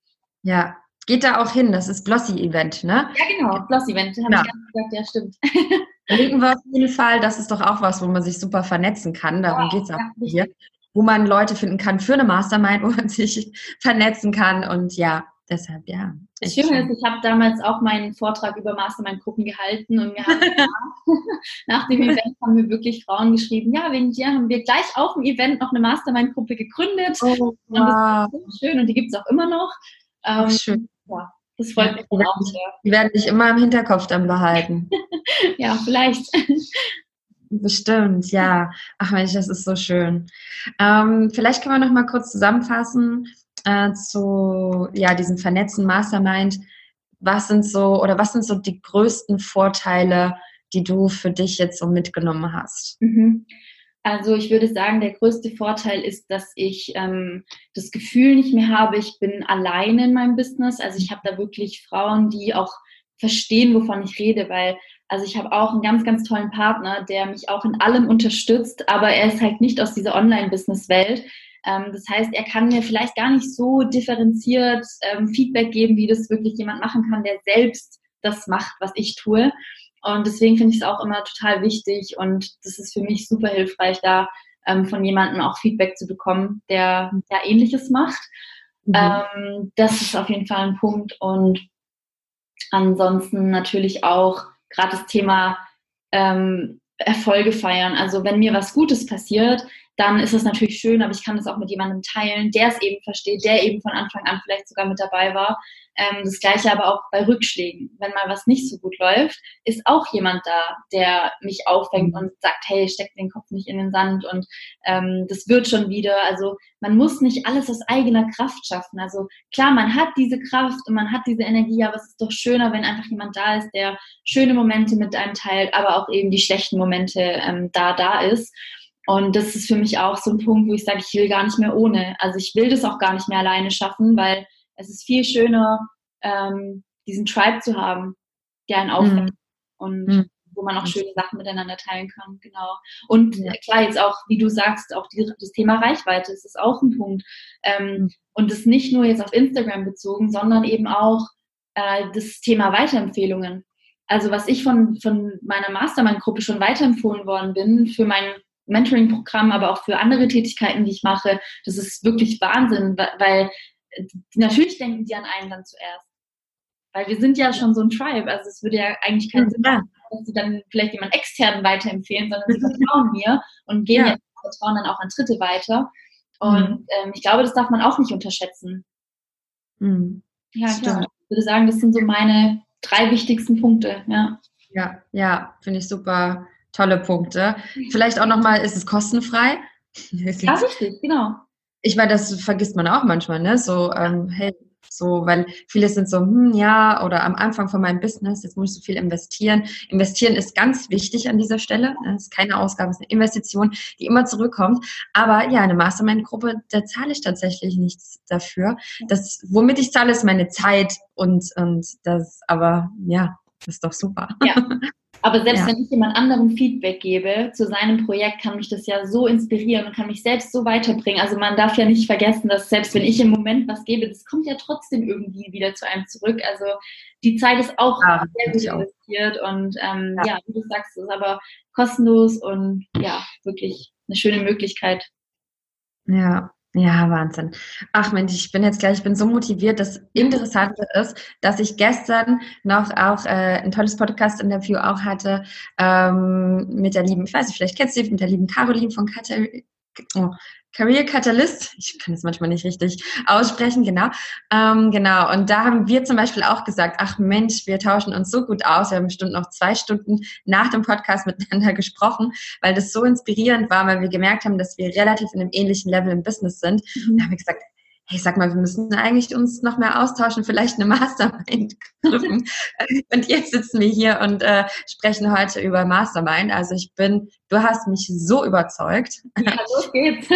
Ja, geht da auch hin. Das ist Blossy-Event, ne? Ja, genau, Blossy-Event. Habe ja. ich ganz gesagt, ja, stimmt. Verlinken wir auf jeden Fall. Das ist doch auch was, wo man sich super vernetzen kann. Darum ja, geht es auch hier. Wo man Leute finden kann für eine Mastermind, wo man sich vernetzen kann. Und ja, deshalb, ja. Das Schöne ist, ich habe damals auch meinen Vortrag über Mastermind-Gruppen gehalten und wir haben nach, dem Event haben wir wirklich Frauen geschrieben, ja, wegen dir haben wir gleich auf dem Event noch eine Mastermind-Gruppe gegründet. Oh, wow. Und das ist so schön und die gibt es auch immer noch. Ähm, schön. Ja, das freut mich die auch sehr. Die werden dich immer im Hinterkopf dann behalten. ja, vielleicht. Bestimmt, ja. Ach Mensch, das ist so schön. Ähm, vielleicht können wir noch mal kurz zusammenfassen, äh, zu ja, diesem vernetzten Mastermind. Was sind so oder was sind so die größten Vorteile, die du für dich jetzt so mitgenommen hast? Mhm. Also ich würde sagen, der größte Vorteil ist, dass ich ähm, das Gefühl nicht mehr habe, ich bin alleine in meinem Business. Also ich habe da wirklich Frauen, die auch verstehen, wovon ich rede, weil also ich habe auch einen ganz, ganz tollen Partner, der mich auch in allem unterstützt, aber er ist halt nicht aus dieser Online-Business-Welt. Ähm, das heißt, er kann mir vielleicht gar nicht so differenziert ähm, Feedback geben, wie das wirklich jemand machen kann, der selbst das macht, was ich tue. Und deswegen finde ich es auch immer total wichtig und das ist für mich super hilfreich, da ähm, von jemandem auch Feedback zu bekommen, der ja ähnliches macht. Mhm. Das ist auf jeden Fall ein Punkt. Und ansonsten natürlich auch gerade das Thema ähm, Erfolge feiern. Also wenn mir was Gutes passiert, dann ist es natürlich schön, aber ich kann es auch mit jemandem teilen, der es eben versteht, der eben von Anfang an vielleicht sogar mit dabei war. Ähm, das gleiche aber auch bei Rückschlägen. Wenn mal was nicht so gut läuft, ist auch jemand da, der mich auffängt und sagt, hey, steck den Kopf nicht in den Sand und ähm, das wird schon wieder. Also man muss nicht alles aus eigener Kraft schaffen. Also klar, man hat diese Kraft und man hat diese Energie, aber es ist doch schöner, wenn einfach jemand da ist, der schöne Momente mit einem teilt, aber auch eben die schlechten Momente ähm, da da ist. Und das ist für mich auch so ein Punkt, wo ich sage, ich will gar nicht mehr ohne. Also ich will das auch gar nicht mehr alleine schaffen, weil es ist viel schöner, ähm, diesen Tribe zu haben, der einen aufhängt mhm. und mhm. wo man auch schöne Sachen miteinander teilen kann. Genau. Und ja. klar, jetzt auch, wie du sagst, auch die, das Thema Reichweite, das ist auch ein Punkt. Ähm, mhm. Und das nicht nur jetzt auf Instagram bezogen, sondern eben auch äh, das Thema Weiterempfehlungen. Also was ich von, von meiner Mastermind-Gruppe schon weiterempfohlen worden bin für meinen Mentoring-Programm, aber auch für andere Tätigkeiten, die ich mache. Das ist wirklich Wahnsinn, weil äh, natürlich denken die an einen dann zuerst. Weil wir sind ja schon so ein Tribe. Also es würde ja eigentlich keinen Sinn machen, dass sie dann vielleicht jemand externen weiterempfehlen, sondern sie vertrauen mir und gehen ja. ja vertrauen dann auch an Dritte weiter. Und mhm. ähm, ich glaube, das darf man auch nicht unterschätzen. Mhm. Ja, klar. Ich würde sagen, das sind so meine drei wichtigsten Punkte. Ja, ja, ja finde ich super tolle Punkte. Vielleicht auch nochmal, ist es kostenfrei? Ja, richtig, genau. Ich meine, das vergisst man auch manchmal, ne? So, ähm, hey, so, weil viele sind so, hm, ja, oder am Anfang von meinem Business, jetzt muss ich so viel investieren. Investieren ist ganz wichtig an dieser Stelle. Es ist keine Ausgabe, es ist eine Investition, die immer zurückkommt. Aber ja, eine Mastermind-Gruppe, da zahle ich tatsächlich nichts dafür. Das, womit ich zahle, ist meine Zeit und, und das, aber ja, das ist doch super. Ja. Aber selbst ja. wenn ich jemand anderem Feedback gebe zu seinem Projekt, kann mich das ja so inspirieren und kann mich selbst so weiterbringen. Also man darf ja nicht vergessen, dass selbst wenn ich im Moment was gebe, das kommt ja trotzdem irgendwie wieder zu einem zurück. Also die Zeit ist auch ja, sehr gut investiert und ähm, ja. ja, wie du sagst, ist aber kostenlos und ja, wirklich eine schöne Möglichkeit. Ja, ja, Wahnsinn. Ach Mensch, ich bin jetzt gleich, ich bin so motiviert. Das Interessante ist, dass ich gestern noch auch äh, ein tolles Podcast-Interview auch hatte ähm, mit der lieben, ich weiß nicht, vielleicht kennst du die, mit der lieben Caroline von Katar oh, Career Catalyst, ich kann es manchmal nicht richtig aussprechen, genau. Ähm, genau, und da haben wir zum Beispiel auch gesagt, ach Mensch, wir tauschen uns so gut aus. Wir haben bestimmt noch zwei Stunden nach dem Podcast miteinander gesprochen, weil das so inspirierend war, weil wir gemerkt haben, dass wir relativ in einem ähnlichen Level im Business sind. Mhm. Da haben wir gesagt, hey, sag mal, wir müssen eigentlich uns noch mehr austauschen, vielleicht eine Mastermind gründen. und jetzt sitzen wir hier und äh, sprechen heute über Mastermind. Also ich bin, du hast mich so überzeugt. Ja, los geht's.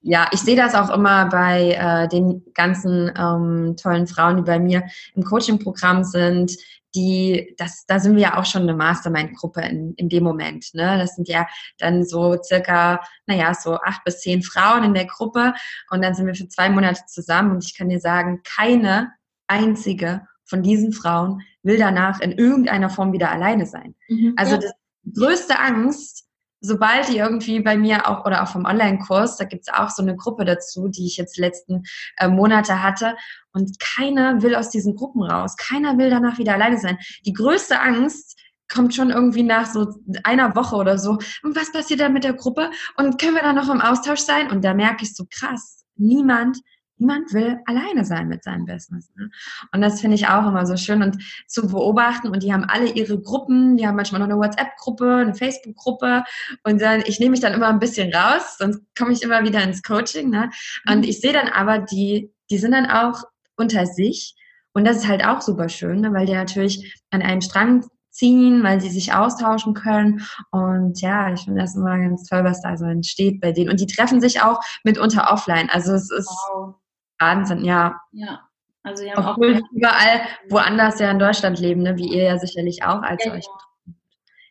ja, ich sehe das auch immer bei äh, den ganzen ähm, tollen Frauen, die bei mir im Coaching-Programm sind, die, das, da sind wir ja auch schon eine Mastermind-Gruppe in, in dem Moment. Ne? Das sind ja dann so circa, naja, so acht bis zehn Frauen in der Gruppe und dann sind wir für zwei Monate zusammen und ich kann dir sagen, keine einzige von diesen Frauen will danach in irgendeiner Form wieder alleine sein. Mhm, also ja. die größte Angst sobald die irgendwie bei mir auch oder auch vom Online-Kurs, da gibt's auch so eine Gruppe dazu, die ich jetzt letzten äh, Monate hatte. Und keiner will aus diesen Gruppen raus. Keiner will danach wieder alleine sein. Die größte Angst kommt schon irgendwie nach so einer Woche oder so. Und was passiert dann mit der Gruppe? Und können wir dann noch im Austausch sein? Und da merke ich so krass, niemand niemand will alleine sein mit seinem Business. Ne? Und das finde ich auch immer so schön und zu beobachten. Und die haben alle ihre Gruppen, die haben manchmal noch eine WhatsApp-Gruppe, eine Facebook-Gruppe. Und dann, ich nehme mich dann immer ein bisschen raus, sonst komme ich immer wieder ins Coaching. Ne? Und mhm. ich sehe dann aber, die, die sind dann auch unter sich. Und das ist halt auch super schön, ne? weil die natürlich an einem Strang ziehen, weil sie sich austauschen können. Und ja, ich finde das immer ganz toll, was da so entsteht bei denen. Und die treffen sich auch mitunter offline. Also es ist wow. Wahnsinn, ja. Ja. Also wir haben Obwohl auch überall woanders ja in Deutschland leben, ne? wie ihr ja sicherlich auch, als ja, ihr euch getroffen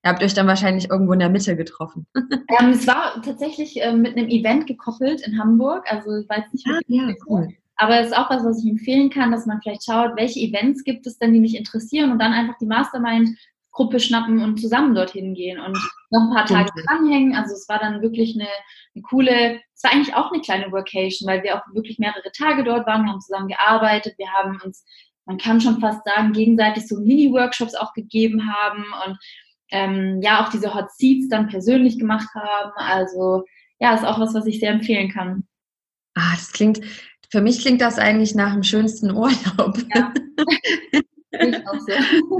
Ihr habt euch dann wahrscheinlich irgendwo in der Mitte getroffen. Ähm, es war tatsächlich äh, mit einem Event gekoppelt in Hamburg. Also ich weiß nicht, ah, ja, cool. Aber es ist auch was, was ich empfehlen kann, dass man vielleicht schaut, welche Events gibt es denn, die mich interessieren und dann einfach die Mastermind Gruppe schnappen und zusammen dorthin gehen und noch ein paar Tage dranhängen. Also es war dann wirklich eine, eine coole, es war eigentlich auch eine kleine Workation, weil wir auch wirklich mehrere Tage dort waren, wir haben zusammen gearbeitet, wir haben uns, man kann schon fast sagen, gegenseitig so Mini-Workshops auch gegeben haben und ähm, ja, auch diese Hot Seats dann persönlich gemacht haben. Also ja, ist auch was, was ich sehr empfehlen kann. Ah, das klingt, für mich klingt das eigentlich nach dem schönsten Urlaub. Ja. ich auch so.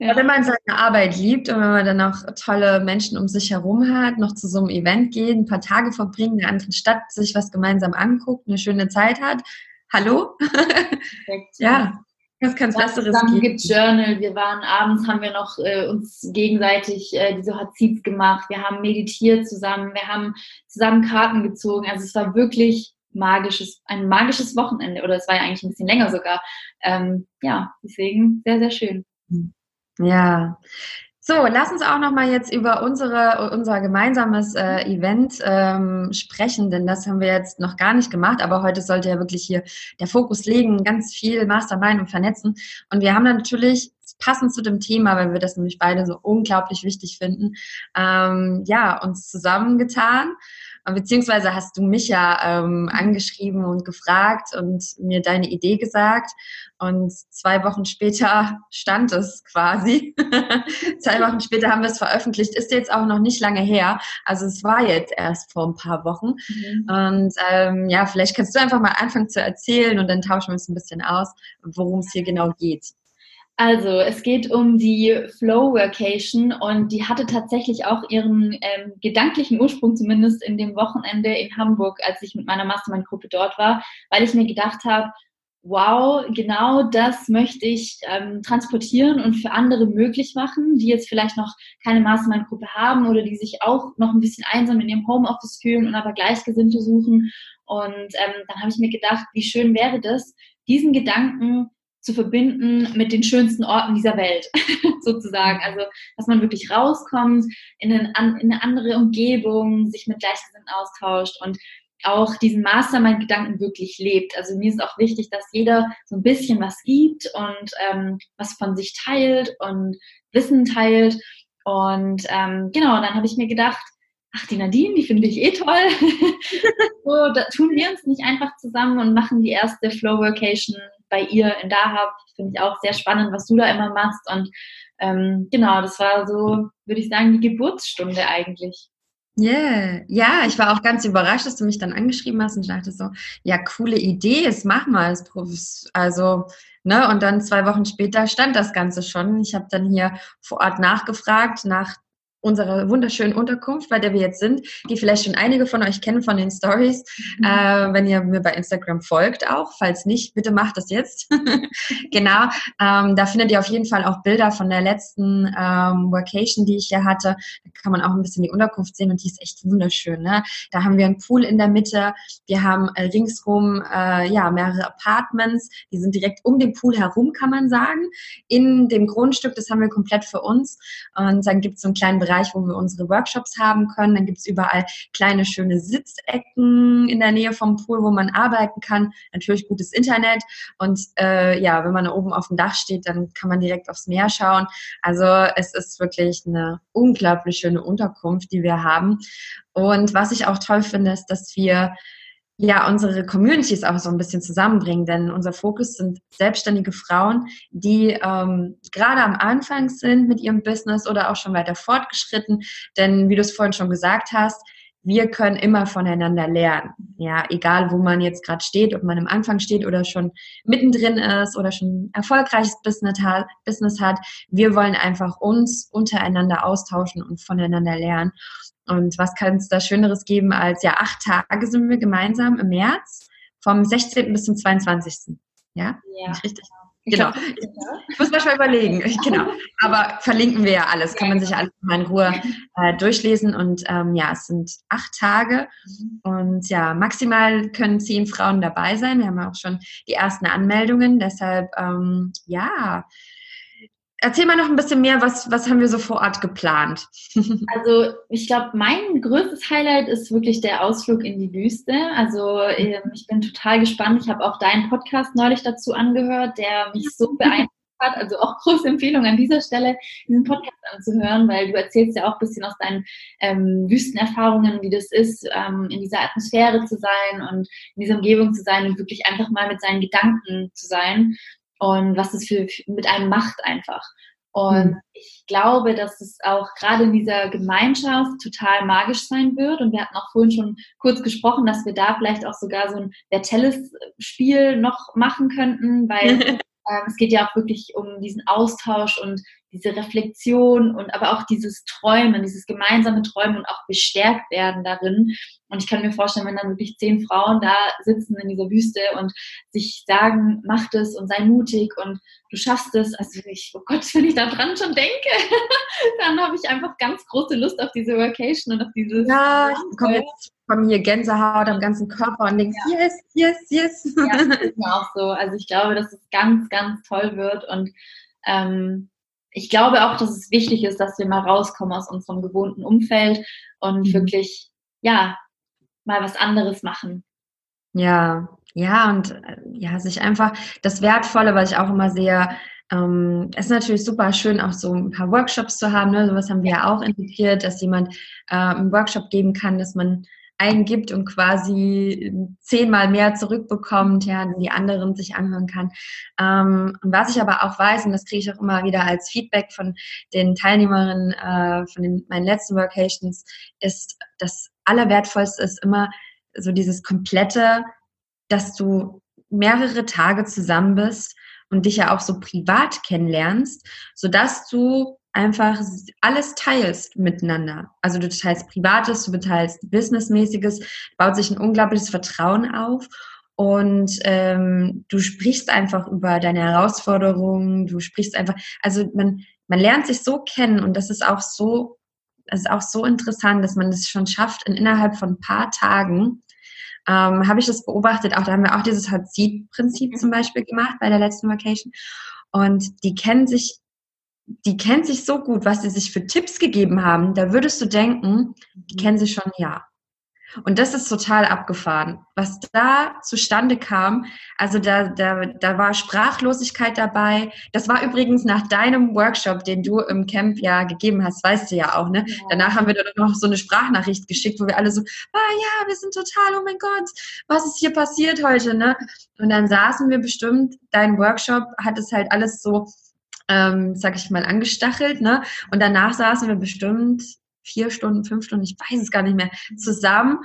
Ja. Wenn man seine Arbeit liebt und wenn man dann auch tolle Menschen um sich herum hat, noch zu so einem Event gehen, ein paar Tage verbringen, in einer anderen Stadt, sich was gemeinsam anguckt, eine schöne Zeit hat. Hallo? Perfekt. ja. Was kann es Besseres geben? gejournalt, wir waren abends, haben wir noch äh, uns gegenseitig äh, diese Seats gemacht, wir haben meditiert zusammen, wir haben zusammen Karten gezogen. Also es war wirklich magisches, ein magisches Wochenende oder es war ja eigentlich ein bisschen länger sogar. Ähm, ja, deswegen sehr, sehr schön. Ja. So, lass uns auch noch mal jetzt über unsere, unser gemeinsames äh, Event ähm, sprechen, denn das haben wir jetzt noch gar nicht gemacht, aber heute sollte ja wirklich hier der Fokus liegen, ganz viel Mastermind und vernetzen. Und wir haben natürlich passend zu dem Thema, weil wir das nämlich beide so unglaublich wichtig finden, ähm, ja, uns zusammengetan beziehungsweise hast du mich ja ähm, angeschrieben und gefragt und mir deine Idee gesagt. Und zwei Wochen später stand es quasi. zwei Wochen später haben wir es veröffentlicht. Ist jetzt auch noch nicht lange her. Also es war jetzt erst vor ein paar Wochen. Mhm. Und ähm, ja, vielleicht kannst du einfach mal anfangen zu erzählen und dann tauschen wir uns ein bisschen aus, worum es hier genau geht. Also, es geht um die Flow Workation und die hatte tatsächlich auch ihren ähm, gedanklichen Ursprung zumindest in dem Wochenende in Hamburg, als ich mit meiner Mastermind-Gruppe dort war, weil ich mir gedacht habe, wow, genau das möchte ich ähm, transportieren und für andere möglich machen, die jetzt vielleicht noch keine Mastermind-Gruppe haben oder die sich auch noch ein bisschen einsam in ihrem Homeoffice fühlen und aber Gleichgesinnte suchen. Und ähm, dann habe ich mir gedacht, wie schön wäre das, diesen Gedanken zu verbinden mit den schönsten Orten dieser Welt, sozusagen. Also, dass man wirklich rauskommt in eine, in eine andere Umgebung, sich mit Gleichgesinnten austauscht und auch diesen Mastermind-Gedanken wirklich lebt. Also mir ist auch wichtig, dass jeder so ein bisschen was gibt und ähm, was von sich teilt und Wissen teilt. Und ähm, genau, dann habe ich mir gedacht, ach, die Nadine, die finde ich eh toll. so, da tun wir uns nicht einfach zusammen und machen die erste Flow Vacation bei ihr in Dahab. Finde ich auch sehr spannend, was du da immer machst. Und ähm, genau, das war so, würde ich sagen, die Geburtsstunde eigentlich. Yeah. Ja, ich war auch ganz überrascht, dass du mich dann angeschrieben hast und ich dachte so, ja, coole Idee, es mach mal. Also, ne, und dann zwei Wochen später stand das Ganze schon. Ich habe dann hier vor Ort nachgefragt nach unserer wunderschönen Unterkunft, bei der wir jetzt sind, die vielleicht schon einige von euch kennen von den Stories, mhm. äh, wenn ihr mir bei Instagram folgt auch. Falls nicht, bitte macht das jetzt. genau, ähm, da findet ihr auf jeden Fall auch Bilder von der letzten ähm, Vacation, die ich hier hatte. Da kann man auch ein bisschen die Unterkunft sehen und die ist echt wunderschön. Ne? Da haben wir einen Pool in der Mitte. Wir haben äh, ringsrum äh, ja mehrere Apartments. Die sind direkt um den Pool herum, kann man sagen. In dem Grundstück, das haben wir komplett für uns. Und dann gibt es so einen kleinen Bereich, wo wir unsere Workshops haben können. Dann gibt es überall kleine, schöne Sitzecken in der Nähe vom Pool, wo man arbeiten kann. Natürlich gutes Internet. Und äh, ja, wenn man da oben auf dem Dach steht, dann kann man direkt aufs Meer schauen. Also es ist wirklich eine unglaublich schöne Unterkunft, die wir haben. Und was ich auch toll finde, ist, dass wir ja unsere Communities auch so ein bisschen zusammenbringen, denn unser Fokus sind selbstständige Frauen, die ähm, gerade am Anfang sind mit ihrem Business oder auch schon weiter fortgeschritten. Denn wie du es vorhin schon gesagt hast, wir können immer voneinander lernen. Ja, egal wo man jetzt gerade steht, ob man am Anfang steht oder schon mittendrin ist oder schon ein erfolgreiches Business hat, Business hat. Wir wollen einfach uns untereinander austauschen und voneinander lernen. Und was kann es da Schöneres geben als, ja, acht Tage sind wir gemeinsam im März, vom 16. bis zum 22. Ja? Ja. Richtig? Genau. Ich muss mal überlegen. Genau. Aber verlinken wir ja alles. Kann man sich alles mal in Ruhe äh, durchlesen. Und ähm, ja, es sind acht Tage. Und ja, maximal können zehn Frauen dabei sein. Wir haben auch schon die ersten Anmeldungen. Deshalb, ähm, ja, erzähl mal noch ein bisschen mehr, was, was haben wir so vor Ort geplant? Also ich glaube, mein größtes Highlight ist wirklich der Ausflug in die Wüste. Also ähm, ich bin total gespannt. Ich habe auch deinen Podcast neulich dazu angehört, der mich so beeindruckt hat. Also auch große Empfehlung an dieser Stelle, diesen Podcast anzuhören, weil du erzählst ja auch ein bisschen aus deinen ähm, Wüstenerfahrungen, wie das ist, ähm, in dieser Atmosphäre zu sein und in dieser Umgebung zu sein und wirklich einfach mal mit seinen Gedanken zu sein und was das für, mit einem macht einfach. Und mhm. ich glaube, dass es auch gerade in dieser Gemeinschaft total magisch sein wird. Und wir hatten auch vorhin schon kurz gesprochen, dass wir da vielleicht auch sogar so ein Vertellis-Spiel noch machen könnten, weil Ähm, es geht ja auch wirklich um diesen Austausch und diese Reflexion und aber auch dieses Träumen, dieses gemeinsame Träumen und auch bestärkt werden darin. Und ich kann mir vorstellen, wenn dann wirklich zehn Frauen da sitzen in dieser Wüste und sich sagen, mach das und sei mutig und du schaffst es. Also ich, oh Gott, wenn ich da dran schon denke, dann habe ich einfach ganz große Lust auf diese Vacation und auf dieses. Ja, ich bekomme jetzt von mir Gänsehaut am ganzen Körper und denkst, ja. yes, yes, yes. Ja, das ist mir auch so. Also ich glaube, dass es ganz, ganz toll wird und ähm, ich glaube auch, dass es wichtig ist, dass wir mal rauskommen aus unserem gewohnten Umfeld und mhm. wirklich, ja, mal was anderes machen. Ja, ja, und äh, ja, sich einfach das Wertvolle, was ich auch immer sehe, ähm, es ist natürlich super schön, auch so ein paar Workshops zu haben. Ne? Sowas haben wir ja auch integriert, dass jemand äh, einen Workshop geben kann, dass man eingibt und quasi zehnmal mehr zurückbekommt, ja, die anderen sich anhören kann. Ähm, und was ich aber auch weiß, und das kriege ich auch immer wieder als Feedback von den Teilnehmerinnen äh, von den, meinen letzten Workations, ist das Allerwertvollste ist immer so dieses komplette, dass du mehrere Tage zusammen bist und dich ja auch so privat kennenlernst, sodass du einfach alles teilst miteinander. Also du teilst Privates, du teilst Businessmäßiges, baut sich ein unglaubliches Vertrauen auf und ähm, du sprichst einfach über deine Herausforderungen, du sprichst einfach, also man, man lernt sich so kennen und das ist auch so, das ist auch so interessant, dass man das schon schafft, in innerhalb von ein paar Tagen ähm, habe ich das beobachtet, auch da haben wir auch dieses Hot-Seat-Prinzip zum Beispiel gemacht bei der letzten Vacation und die kennen sich die kennt sich so gut, was sie sich für Tipps gegeben haben, da würdest du denken, die mhm. kennen sich schon ja. Und das ist total abgefahren. Was da zustande kam, also da, da, da war Sprachlosigkeit dabei. Das war übrigens nach deinem Workshop, den du im Camp ja gegeben hast, weißt du ja auch, ne? Ja. Danach haben wir dann noch so eine Sprachnachricht geschickt, wo wir alle so, ah ja, wir sind total, oh mein Gott, was ist hier passiert heute, ne? Und dann saßen wir bestimmt, dein Workshop hat es halt alles so ähm, sag ich mal, angestachelt. Ne? Und danach saßen wir bestimmt vier Stunden, fünf Stunden, ich weiß es gar nicht mehr, zusammen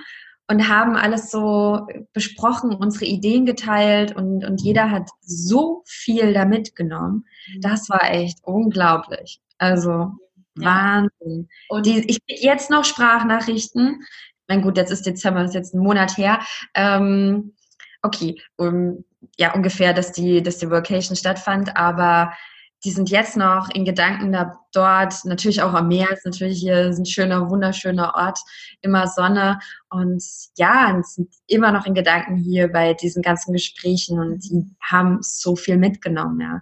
und haben alles so besprochen, unsere Ideen geteilt und, und jeder hat so viel da mitgenommen. Mhm. Das war echt unglaublich. Also ja. Wahnsinn. Und Die, ich kriege jetzt noch Sprachnachrichten. Mein gut, jetzt ist Dezember, ist jetzt ein Monat her. Ähm, okay, um, ja, ungefähr, dass die, dass die Vocation stattfand, aber die sind jetzt noch in Gedanken da dort, natürlich auch am Meer, ist natürlich hier ein schöner, wunderschöner Ort, immer Sonne und ja, sind immer noch in Gedanken hier bei diesen ganzen Gesprächen und die haben so viel mitgenommen, ja.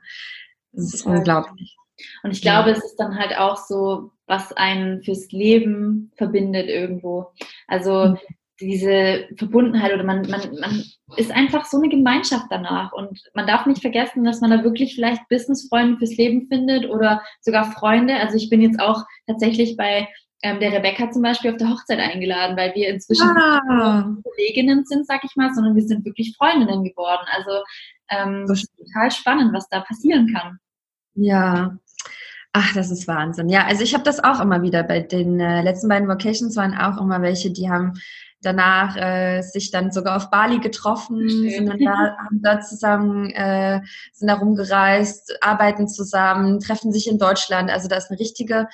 Das ist unglaublich. Und ich glaube, ja. es ist dann halt auch so, was einen fürs Leben verbindet irgendwo. Also mhm diese Verbundenheit oder man, man, man ist einfach so eine Gemeinschaft danach. Und man darf nicht vergessen, dass man da wirklich vielleicht Businessfreunde fürs Leben findet oder sogar Freunde. Also ich bin jetzt auch tatsächlich bei ähm, der Rebecca zum Beispiel auf der Hochzeit eingeladen, weil wir inzwischen ah. Kolleginnen sind, sag ich mal, sondern wir sind wirklich Freundinnen geworden. Also ähm, ist total spannend, was da passieren kann. Ja, Ach, das ist Wahnsinn. Ja, also ich habe das auch immer wieder bei den äh, letzten beiden Vocations waren auch immer welche, die haben danach äh, sich dann sogar auf Bali getroffen, sind dann da, haben da zusammen, äh, sind da rumgereist, arbeiten zusammen, treffen sich in Deutschland. Also da ist eine richtige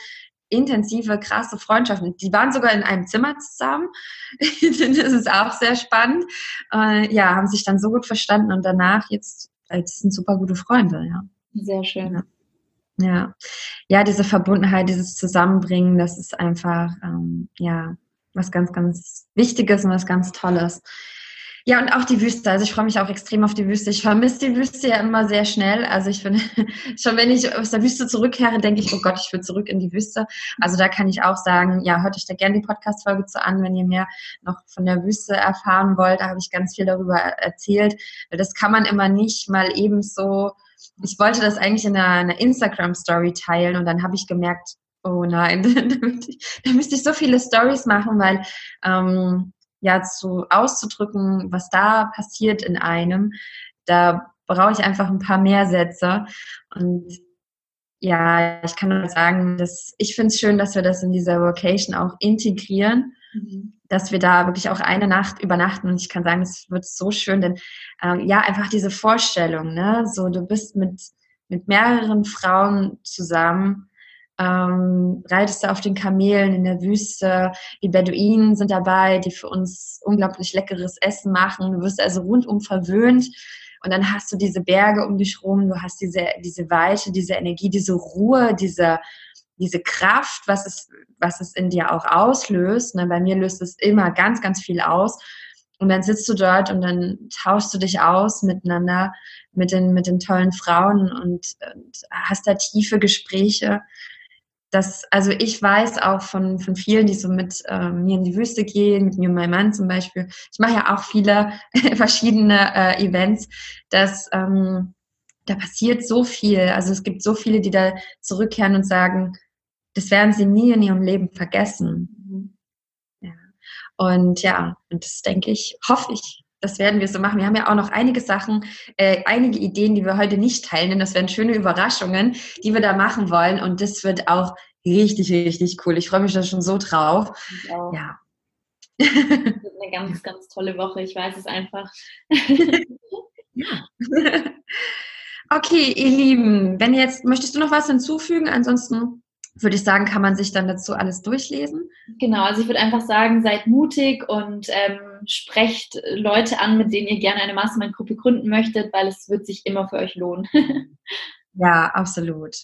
intensive, krasse Freundschaft. Die waren sogar in einem Zimmer zusammen. das ist auch sehr spannend. Äh, ja, haben sich dann so gut verstanden und danach jetzt, jetzt sind super gute Freunde, ja. Sehr schön. Ja. Ja, ja, diese Verbundenheit, dieses Zusammenbringen, das ist einfach, ähm, ja, was ganz, ganz Wichtiges und was ganz Tolles. Ja, und auch die Wüste. Also ich freue mich auch extrem auf die Wüste. Ich vermisse die Wüste ja immer sehr schnell. Also ich finde, schon wenn ich aus der Wüste zurückkehre, denke ich, oh Gott, ich will zurück in die Wüste. Also da kann ich auch sagen, ja, hört euch da gerne die Podcast-Folge zu an, wenn ihr mehr noch von der Wüste erfahren wollt. Da habe ich ganz viel darüber erzählt. Das kann man immer nicht mal eben so. Ich wollte das eigentlich in einer, einer Instagram-Story teilen und dann habe ich gemerkt, oh nein, da müsste ich so viele Stories machen, weil ähm, ja zu auszudrücken, was da passiert in einem, da brauche ich einfach ein paar mehr Sätze. Und ja, ich kann nur sagen, dass ich finde es schön, dass wir das in dieser Vocation auch integrieren, mhm. dass wir da wirklich auch eine Nacht übernachten. Und ich kann sagen, es wird so schön, denn äh, ja, einfach diese Vorstellung, ne, so du bist mit mit mehreren Frauen zusammen ähm, reitest du auf den Kamelen in der Wüste. Die Beduinen sind dabei, die für uns unglaublich leckeres Essen machen. Du wirst also rundum verwöhnt. Und dann hast du diese Berge um dich rum, du hast diese, diese Weite, diese Energie, diese Ruhe, diese, diese Kraft, was es, was es in dir auch auslöst. Ne? Bei mir löst es immer ganz, ganz viel aus. Und dann sitzt du dort und dann tauschst du dich aus miteinander, mit den, mit den tollen Frauen und, und hast da tiefe Gespräche das, also ich weiß auch von, von vielen, die so mit äh, mir in die Wüste gehen, mit mir und meinem Mann zum Beispiel. Ich mache ja auch viele verschiedene äh, Events, dass ähm, da passiert so viel. Also es gibt so viele, die da zurückkehren und sagen, das werden sie nie in ihrem Leben vergessen. Mhm. Ja. Und ja, und das denke ich, hoffe ich, das werden wir so machen. Wir haben ja auch noch einige Sachen, äh, einige Ideen, die wir heute nicht teilen, denn das werden schöne Überraschungen, die wir da machen wollen. Und das wird auch richtig, richtig cool. Ich freue mich da schon so drauf. Auch. Ja. Das wird eine ganz, ganz tolle Woche. Ich weiß es einfach. ja. Okay, ihr Lieben, wenn jetzt, möchtest du noch was hinzufügen? Ansonsten würde ich sagen, kann man sich dann dazu alles durchlesen. Genau, also ich würde einfach sagen, seid mutig und ähm, sprecht Leute an, mit denen ihr gerne eine Mastermind-Gruppe gründen möchtet, weil es wird sich immer für euch lohnen. ja, absolut.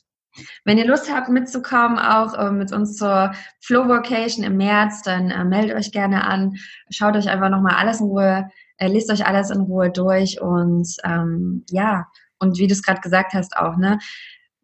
Wenn ihr Lust habt mitzukommen, auch äh, mit uns zur Flow Vocation im März, dann äh, meldet euch gerne an. Schaut euch einfach nochmal alles in Ruhe, äh, lest euch alles in Ruhe durch und ähm, ja, und wie du es gerade gesagt hast auch, ne,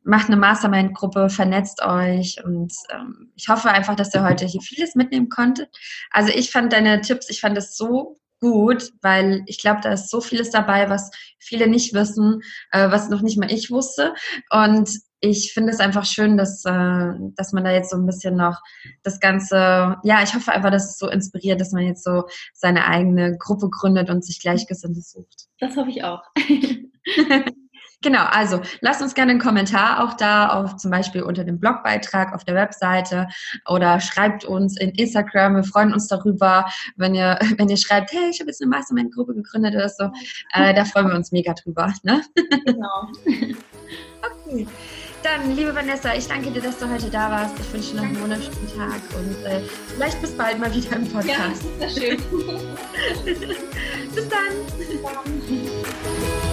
macht eine Mastermind-Gruppe, vernetzt euch und ähm, ich hoffe einfach, dass ihr heute hier vieles mitnehmen konntet. Also ich fand deine Tipps, ich fand es so gut, weil ich glaube, da ist so vieles dabei, was viele nicht wissen, äh, was noch nicht mal ich wusste. Und ich finde es einfach schön, dass, äh, dass man da jetzt so ein bisschen noch das Ganze, ja, ich hoffe einfach, dass es so inspiriert, dass man jetzt so seine eigene Gruppe gründet und sich Gleichgesinnte sucht. Das hoffe ich auch. Genau, also lasst uns gerne einen Kommentar auch da, auf zum Beispiel unter dem Blogbeitrag auf der Webseite oder schreibt uns in Instagram. Wir freuen uns darüber, wenn ihr, wenn ihr schreibt, hey, ich habe jetzt eine Mastermind-Gruppe gegründet oder so. Äh, da freuen wir uns mega drüber. Ne? Genau. okay. Dann, liebe Vanessa, ich danke dir, dass du heute da warst. Ich wünsche dir noch einen wunderschönen Tag und äh, vielleicht bis bald mal wieder im Podcast. Ja, sehr schön. bis dann. Bis dann.